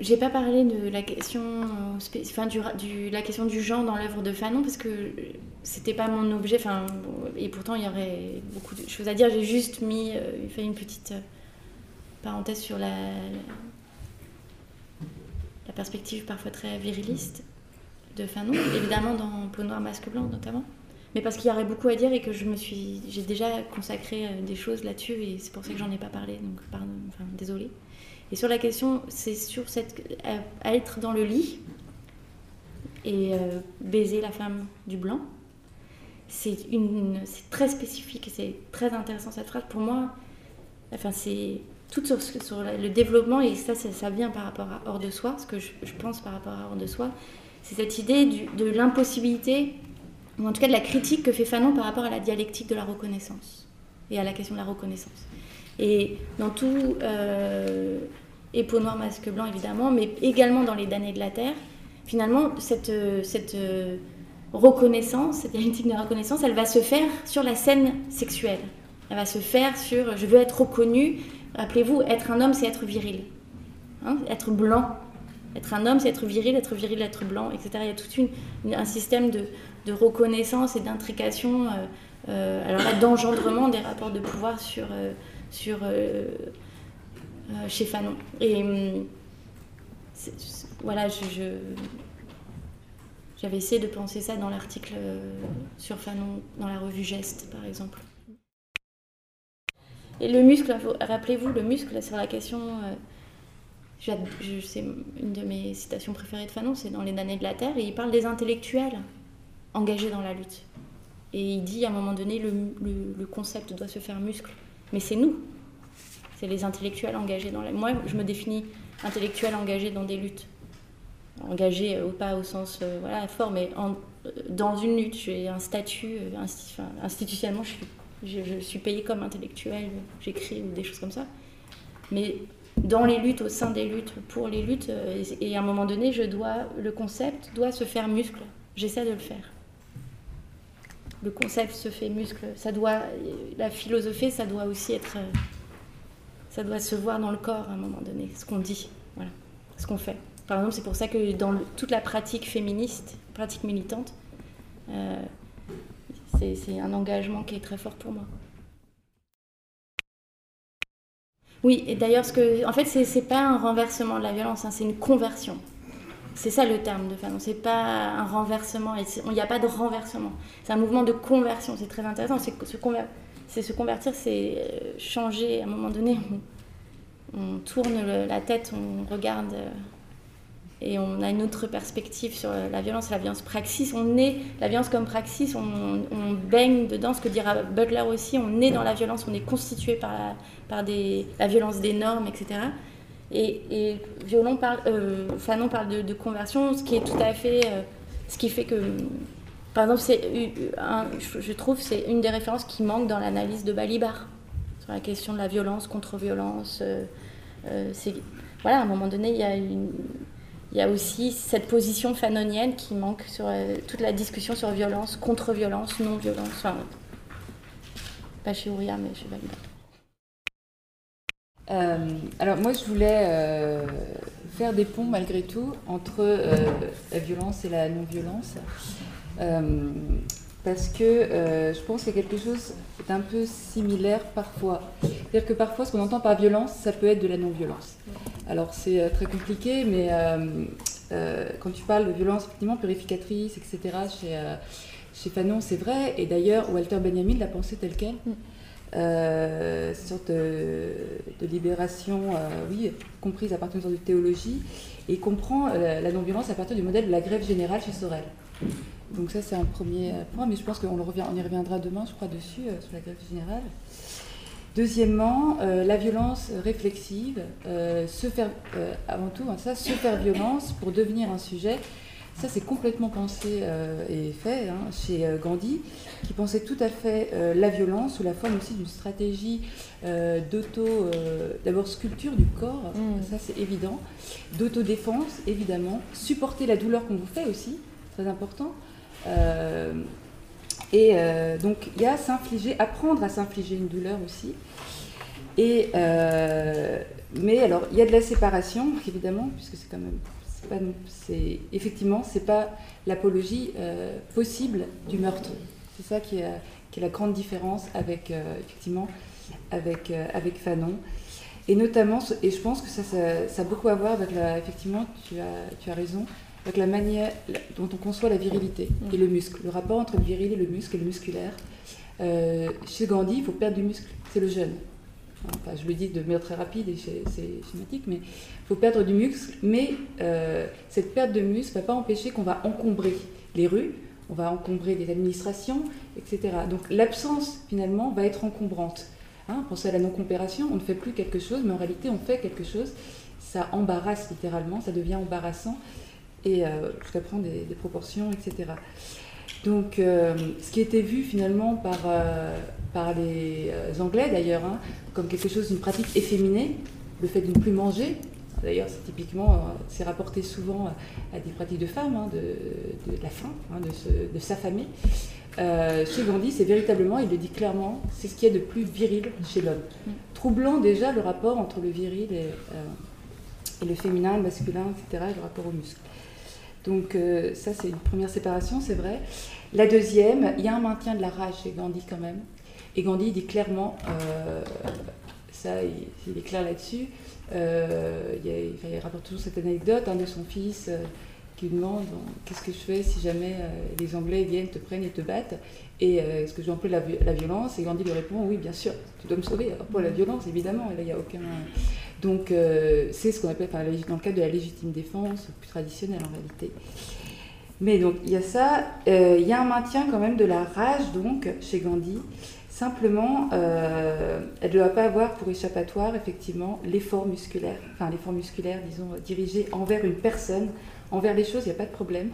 J'ai pas parlé de la question, enfin, du, la question du genre dans l'œuvre de Fanon parce que c'était pas mon objet. Enfin, et pourtant il y aurait beaucoup de choses à dire. J'ai juste mis, euh, fait une petite euh, parenthèse sur la, la perspective parfois très viriliste de Fanon, évidemment dans Peau noire, masque blanc notamment mais parce qu'il y aurait beaucoup à dire et que je me suis, j'ai déjà consacré euh, des choses là-dessus et c'est pour ça que j'en ai pas parlé, donc pardon, enfin, désolée. Et sur la question, c'est sur être dans le lit et euh, baiser la femme du blanc, c'est une, c'est très spécifique c'est très intéressant cette phrase. Pour moi, enfin c'est tout sur, le développement et ça, ça, vient par rapport à hors de soi, ce que je, pense par rapport à hors de soi, c'est cette idée de l'impossibilité ou en tout cas de la critique que fait Fanon par rapport à la dialectique de la reconnaissance et à la question de la reconnaissance. Et dans tout, euh, et peau noire, masque blanc évidemment, mais également dans les damnés de la Terre, finalement, cette, euh, reconnaissance, cette dialectique de reconnaissance, elle va se faire sur la scène sexuelle. Elle va se faire sur je veux être reconnu. Rappelez-vous, être un homme, c'est être viril. Hein, être blanc. Être un homme, c'est être viril, être viril, être blanc, etc. Il y a tout une, un système de, de reconnaissance et d'intrication, euh, euh, alors là, d'engendrement des rapports de pouvoir sur, sur, chez Fanon. Et hum, voilà, j'avais essayé de penser ça dans l'article sur Fanon, dans la revue Geste, par exemple. Et le muscle, rappelez-vous, le muscle, sur la question, c'est une de mes citations préférées de Fanon, c'est dans Les damnés de la Terre, et il parle des intellectuels engagé dans la lutte. Et il dit à un moment donné, le, concept doit se faire muscle. Mais c'est nous, c'est les intellectuels engagés dans la Moi, je me définis intellectuel engagé dans des luttes. Engagé, euh, pas au sens euh, voilà, fort, mais euh, dans une lutte. J'ai un statut, institutionnellement, je suis, payée comme intellectuel, j'écris ou des choses comme ça. Mais dans les luttes, au sein des luttes, pour les luttes, et à un moment donné, je dois, le concept doit se faire muscle. J'essaie de le faire le concept se fait muscle. Ça doit, la philosophie, ça doit aussi être, ça doit se voir dans le corps à un moment donné, ce qu'on dit. ce qu'on fait. Par exemple, c'est pour ça que dans toute la pratique féministe, pratique militante, euh, c'est un engagement qui est très fort pour moi. Oui, et d'ailleurs, en fait, c'est pas un renversement de la violence, hein, c'est une conversion. C'est ça le terme de Fanon. C'est pas un renversement. Il n'y a pas de renversement. C'est un mouvement de conversion. C'est très intéressant. C'est se, se, convertir, c'est euh, changer. À un moment donné, on, tourne la tête, on regarde euh, et on a une autre perspective sur la violence, la violence praxis. On est la violence comme praxis, on, baigne dedans, ce que dira Butler aussi, on est dans la violence, on est constitué par la violence des normes, etc. Et, Violon parle, euh, Fanon parle de, conversion, ce qui est tout à fait, euh, ce qui fait que, par exemple, c'est, je trouve, c'est une des références qui manque dans l'analyse de Balibar sur la question de la violence contre violence. Euh, voilà, à un moment donné, il y a aussi cette position fanonienne qui manque sur toute la discussion sur violence, contre-violence, non-violence. Enfin, pas chez Ouria, mais chez Valida. Euh, alors moi, je voulais euh, faire des ponts malgré tout entre la violence et la non-violence. parce que je pense qu'il y a quelque chose d'un peu similaire parfois. C'est-à-dire que parfois, ce qu'on entend par violence, ça peut être de la non-violence. Alors c'est euh, très compliqué, mais euh, euh, quand tu parles de violence effectivement purificatrice, etc., chez, chez Fanon, c'est vrai. Et d'ailleurs, Walter Benjamin l'a pensé tel quel. Cette sorte de, libération, oui, comprise à partir de théologie, et comprend la non-violence à partir du modèle de la grève générale chez Sorel. Donc ça, c'est un premier point, mais je pense qu'on on y reviendra demain, je crois, dessus, sur la grève générale. Deuxièmement, euh, la violence réflexive, euh, se faire, euh, avant tout, hein, ça, se faire violence pour devenir un sujet, ça c'est complètement pensé et fait hein, chez Gandhi, qui pensait tout à fait la violence sous la forme aussi d'une stratégie d'auto, d'abord sculpture du corps, mm. ça c'est évident, d'autodéfense évidemment, supporter la douleur qu'on vous fait aussi, très important. Et euh, donc, il y a s'infliger, apprendre à s'infliger une douleur aussi. Et, euh, mais alors, il y a de la séparation, évidemment, puisque c'est quand même. Pas, c'est, effectivement, ce n'est pas l'apologie euh, possible du meurtre. C'est ça qui est, qui est, la grande différence avec, effectivement, avec, avec Fanon. Et notamment, et je pense que ça, ça, ça, a beaucoup à voir avec la. Effectivement, tu as, tu as raison, avec la manière dont on conçoit la virilité et le muscle, le rapport entre le viril et le muscle et le musculaire. Euh, chez Gandhi, il faut perdre du muscle, c'est le jeûne. Je le dis de manière très rapide et c'est schématique, mais il faut perdre du muscle, mais euh, cette perte de muscle ne va pas empêcher qu'on va encombrer les rues, on va encombrer les administrations, etc. Donc l'absence, finalement, va être encombrante. Hein, pensez à la non-compération, on ne fait plus quelque chose, mais en réalité, on fait quelque chose. Ça embarrasse littéralement, ça devient embarrassant et euh, jusqu'à prendre des, proportions, etc. Donc, euh, ce qui était vu finalement par, euh, par les Anglais d'ailleurs, hein, comme quelque chose d'une pratique efféminée, le fait de ne plus manger, D'ailleurs, c'est typiquement, c'est rapporté souvent à des pratiques de femmes, hein, de, de, la faim, hein, de, s'affamer. chez Gandhi, c'est véritablement, il le dit clairement, c'est ce qui est de plus viril chez l'homme. Mm. Troublant déjà le rapport entre le viril et, et, le féminin, le masculin, etc., et le rapport au muscle. Donc euh, ça, c'est une première séparation, c'est vrai. La deuxième, il y a un maintien de la rage chez Gandhi quand même. Et Gandhi dit clairement, euh, ça, il, est clair là-dessus, euh, il, rapporte toujours cette anecdote hein, de son fils qui lui demande qu'est-ce que je fais si jamais les Anglais viennent, te prennent et te battent? Et est-ce que je dois la, la, violence? Et Gandhi lui répond oui, bien sûr, tu dois me sauver. Alors, pour la violence, évidemment, là, il n'y a aucun. Donc euh, c'est ce qu'on appelle dans le cadre de la légitime défense, plus traditionnelle en réalité. Mais donc il y a ça, euh, il y a un maintien quand même de la rage donc chez Gandhi. Simplement, euh, elle ne doit pas avoir pour échappatoire effectivement l'effort musculaire, enfin l'effort musculaire, disons, dirigé envers une personne, envers les choses, il n'y a pas de problème.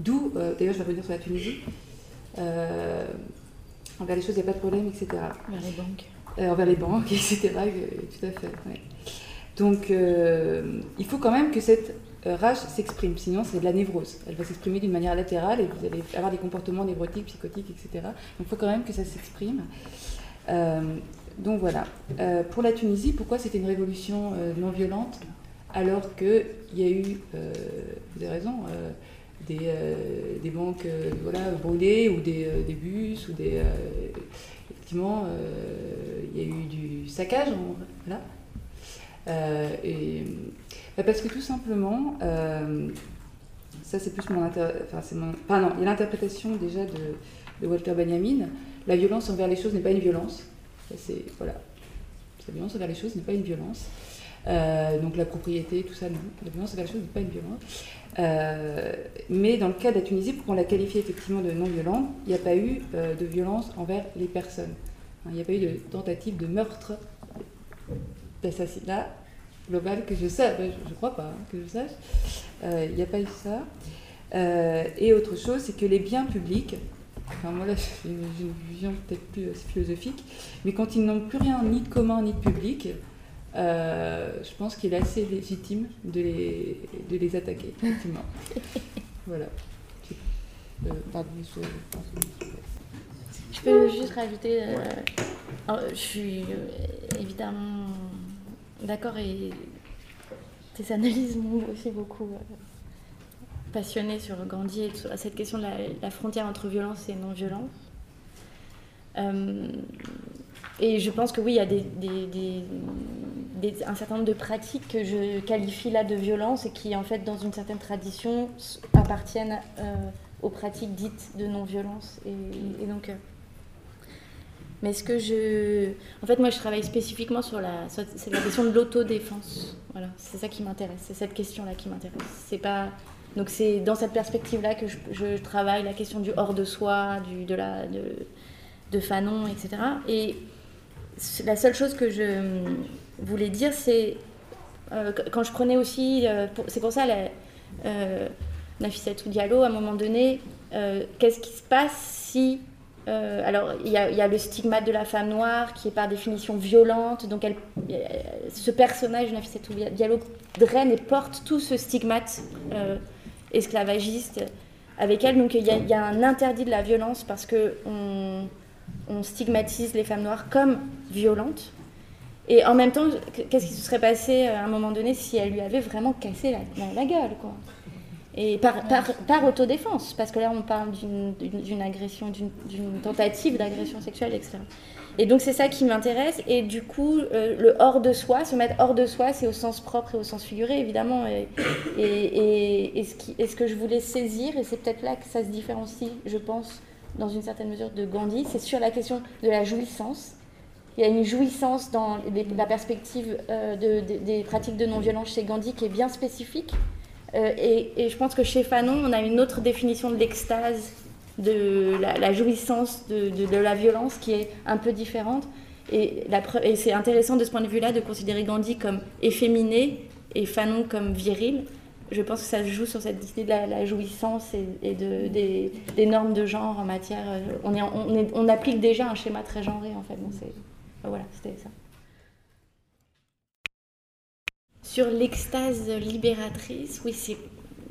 D'où, d'ailleurs je vais revenir sur la Tunisie, envers les choses, il n'y a pas de problème, etc. Vers les banques. Euh, envers les banques, etc. Tout à fait. Donc, euh, il faut quand même que cette euh, rage s'exprime, sinon c'est de la névrose. Elle va s'exprimer d'une manière latérale et vous allez avoir des comportements névrotiques, psychotiques, etc. Donc, il faut quand même que ça s'exprime. donc voilà. pour la Tunisie, pourquoi c'était une révolution non violente alors qu'il y a eu, vous avez raison, des, banques voilà, brûlées ou des bus ou des effectivement, il y a eu du saccage. Voilà. et, bah, parce que tout simplement, ça c'est plus mon, enfin, mon... Non, il y a l'interprétation déjà de, Walter Benjamin. La violence envers les choses n'est pas une violence. c'est voilà. La violence envers les choses n'est pas une violence. Euh, donc la propriété, tout ça, non. La violence envers les choses n'est pas une violence. Euh, mais dans le cas de la Tunisie, pour qu'on la qualifie effectivement de non violente, il n'y a pas eu euh, de violence envers les personnes. Il n'y a pas eu de tentative de meurtre, d'assassinat global que je sache, je ne crois pas, hein, que je sache. Il n'y a pas eu ça. et autre chose, c'est que les biens publics, enfin moi là j'ai une, vision peut-être plus philosophique, mais quand ils n'ont plus rien ni de commun ni de public, euh, je pense qu'il est assez légitime de les, de les attaquer, effectivement. voilà. Euh, je peux juste rajouter, euh, je suis évidemment d'accord et tes analyses m'ont aussi beaucoup passionné sur Gandhi et cette question de la, frontière entre violence et non-violence. Et je pense que oui, il y a un certain nombre de pratiques que je qualifie là de violence et qui, en fait, dans une certaine tradition, appartiennent euh, aux pratiques dites de non-violence. Et, donc. Euh, mais ce que je. En fait, moi, je travaille spécifiquement sur la, c'est la question de l'autodéfense. Voilà, c'est ça qui m'intéresse. C'est cette question-là qui m'intéresse. C'est pas. Donc, c'est dans cette perspective-là que je, travaille la question du hors de soi, du, de, la, de, de Fanon, etc. Et la seule chose que je voulais dire, c'est euh, quand je prenais aussi, euh, c'est pour ça, la, euh, Nafissatou Diallo, à un moment donné, euh, qu'est-ce qui se passe si. alors, il y, a le stigmate de la femme noire qui est par définition violente. Donc, elle, ce personnage, Nafissatou Diallo, draine et porte tout ce stigmate esclavagiste avec elle. Donc, il y, a, un interdit de la violence parce que on, on stigmatise les femmes noires comme violentes. Et en même temps, qu'est-ce qui se serait passé à un moment donné si elle lui avait vraiment cassé la, gueule quoi? Et par, par, autodéfense, parce que là on parle d'une agression, d'une tentative d'agression sexuelle, etc. Et donc c'est ça qui m'intéresse. Et du coup, euh, le hors de soi, se mettre hors de soi, c'est au sens propre et au sens figuré, évidemment. Et, et, et, ce, qui, ce, que je voulais saisir, et c'est peut-être là que ça se différencie, je pense, dans une certaine mesure, de Gandhi, c'est sur la question de la jouissance. Il y a une jouissance dans la perspective euh, des pratiques de non-violence chez Gandhi qui est bien spécifique. Euh, et, je pense que chez Fanon, on a une autre définition de l'extase, de la, jouissance de, la violence qui est un peu différente. Et, et c'est intéressant de ce point de vue-là de considérer Gandhi comme efféminé et Fanon comme viril je pense que ça joue sur cette idée de la, jouissance et, de, des, normes de genre en matière. Euh, on, applique déjà un schéma très genré en fait. voilà, c'était ça. Sur l'extase libératrice, oui, c'est.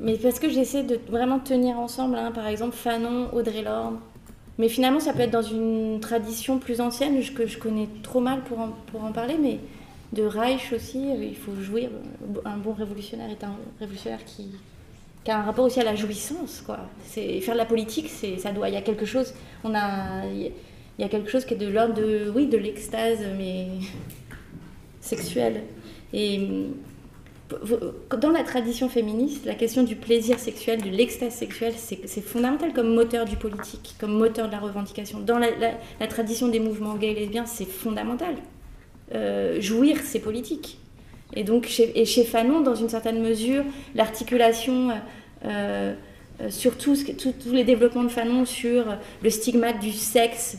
Mais parce que j'essaie de vraiment tenir ensemble, hein, par exemple Fanon, Audrey Lorde. Mais finalement, ça peut être dans une tradition plus ancienne que je connais trop mal pour pour en parler, mais de Reich aussi, euh, il faut jouir. Un bon révolutionnaire est un révolutionnaire qui, a un rapport aussi à la jouissance. Quoi. Faire de la politique, ça doit, il y a quelque chose, on a, il y a quelque chose qui est de l'ordre de, oui, de l'extase, mais sexuelle. Et dans la tradition féministe, la question du plaisir sexuel, de l'extase sexuelle, c'est, fondamental comme moteur du politique, comme moteur de la revendication. Dans la, la tradition des mouvements gays et lesbiens, c'est fondamental. Euh, jouir, c'est politique. Et donc, chez, et chez Fanon, dans une certaine mesure, l'articulation euh, euh, sur tous les développements de Fanon sur le stigmate du sexe,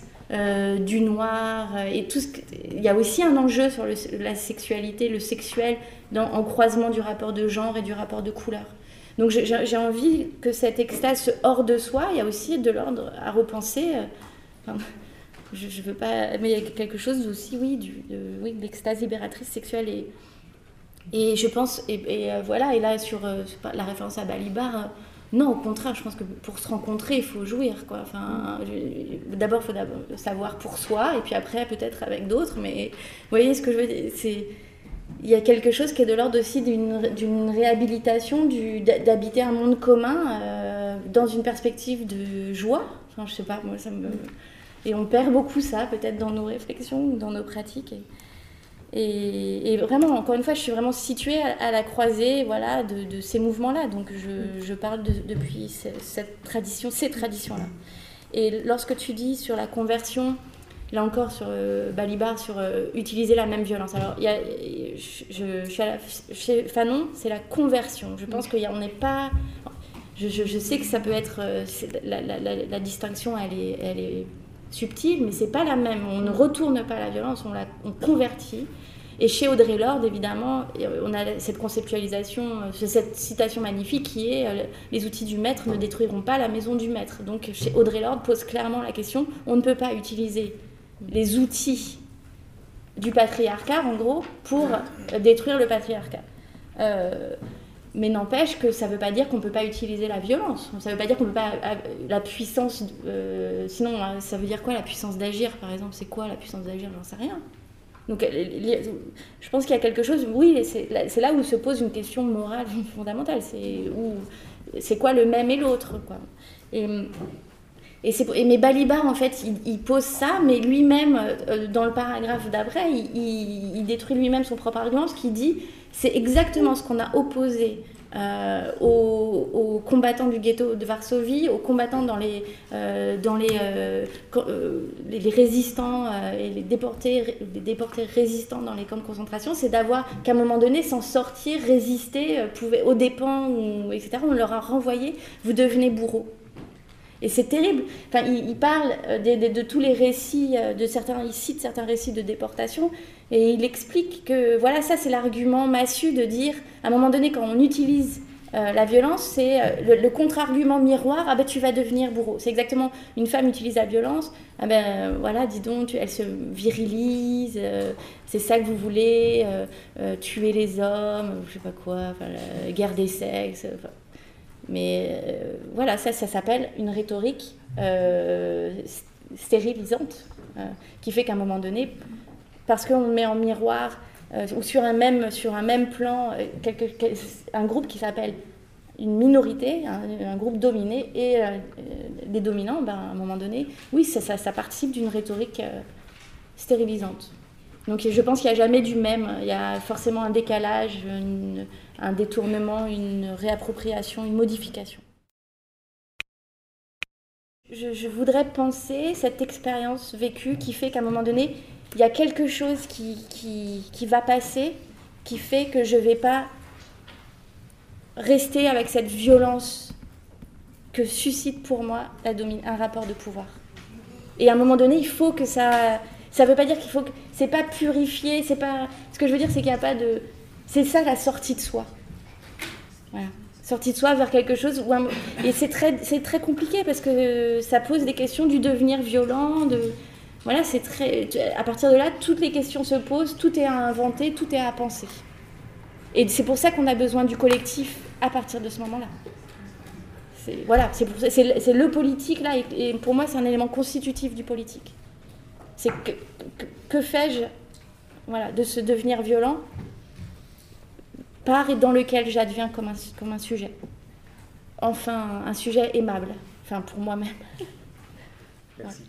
du noir, et tout ce il y a aussi un enjeu sur la sexualité, le sexuel, en croisement du rapport de genre et du rapport de couleur. Donc j'ai envie que cette extase hors de soi, il y a aussi de l'ordre à repenser je, je veux pas. Mais il y a quelque chose aussi, oui, du, de, oui, l'extase libératrice sexuelle. Et, et je pense, et, euh, voilà, et là, sur euh, la référence à Balibar, euh, non, au contraire, je pense que pour se rencontrer, il faut jouir. Quoi. Enfin, d'abord, il faut savoir pour soi, et puis après, peut-être avec d'autres. Mais vous voyez ce que je veux dire il y a quelque chose qui est de l'ordre aussi d'une réhabilitation, d'habiter un monde commun euh, dans une perspective de joie. Enfin, je sais pas, moi ça me. Et on perd beaucoup ça, peut-être dans nos réflexions ou dans nos pratiques. Et, vraiment, encore une fois, je suis vraiment située à, la croisée voilà, de, ces mouvements-là. Donc je, parle depuis cette tradition, ces traditions-là. Et lorsque tu dis sur la conversion, là encore sur euh, Balibar, sur euh, utiliser la même violence. Alors, je, suis à chez Fanon, c'est la conversion. Je pense qu'on n'est pas. Je, sais que ça peut être. Euh, la, la, la, distinction, elle est subtile, mais c'est pas la même. On ne retourne pas la violence, on la on convertit. Et chez Audrey Lorde, évidemment, on a cette conceptualisation, cette citation magnifique qui est Les outils du maître ne détruiront pas la maison du maître. Donc chez Audrey Lorde pose clairement la question on ne peut pas utiliser les outils du patriarcat, en gros, pour détruire le patriarcat. Euh, mais n'empêche que ça ne veut pas dire qu'on ne peut pas utiliser la violence. Ça ne veut pas dire qu'on ne peut pas. Euh, la puissance. Euh, sinon, hein, ça veut dire quoi la puissance d'agir, par exemple? C'est quoi la puissance d'agir? J'en sais rien. Donc, je pense qu'il y a quelque chose. Oui, c'est là où se pose une question morale fondamentale. C'est quoi le même et l'autre Et mais Balibar, en fait, il, pose ça, mais lui-même, euh, dans le paragraphe d'après, il, détruit lui-même son propre argument, ce qu'il dit, c'est exactement ce qu'on a opposé euh, aux, combattants du ghetto de Varsovie, aux combattants dans les, euh, dans les, les, résistants et les déportés, les déportés résistants dans les camps de concentration, c'est d'avoir qu'à un moment donné, s'en sortir, résister, pouvait, aux dépens, ou, etc., on leur a renvoyé, vous devenez bourreau. Et c'est terrible. Enfin, il, parle euh, de, tous les récits, euh, de certains, il cite certains récits de déportation, et il explique que voilà, ça c'est l'argument massu de dire, à un moment donné, quand on utilise euh, la violence, c'est le, contre-argument miroir, ah ben tu vas devenir bourreau. C'est exactement, une femme utilise la violence, ah ben voilà, dis donc, elle se virilise, c'est ça que vous voulez, tuer les hommes, je sais pas quoi, la guerre des sexes. Mais euh, voilà, ça, s'appelle une rhétorique euh, stérilisante, euh, qui fait qu'à un moment donné, parce qu'on met en miroir ou sur un même, sur un même plan un groupe qui s'appelle une minorité, un, groupe dominé, et des dominants, ben, à un moment donné, oui, ça participe d'une rhétorique stérilisante. Donc je pense qu'il n'y a jamais du même, il y a forcément un décalage, un détournement, une réappropriation, une modification. Je, voudrais penser cette expérience vécue qui fait qu'à un moment donné, il y a quelque chose qui, qui, va passer, qui fait que je ne vais pas rester avec cette violence que suscite pour moi la un rapport de pouvoir. Et à un moment donné, il faut que ça, ça ne veut pas dire qu'il faut que. C'est pas purifié, c'est pas. Ce que je veux dire, c'est qu'il n'y a pas de. C'est ça la sortie de soi. Voilà. Sortie de soi vers quelque chose. Et c'est très, très compliqué parce que ça pose des questions du devenir violent, de. Voilà, c'est très. À partir de là, toutes les questions se posent, tout est à inventer, tout est à penser. Et c'est pour ça qu'on a besoin du collectif à partir de ce moment-là. Voilà, c'est, c'est, le politique là, et pour moi, c'est un élément constitutif du politique. C'est que, que, fais-je voilà, de ce devenir violent par et dans lequel j'adviens comme un, comme un sujet. Enfin, un sujet aimable, enfin pour moi-même. Merci.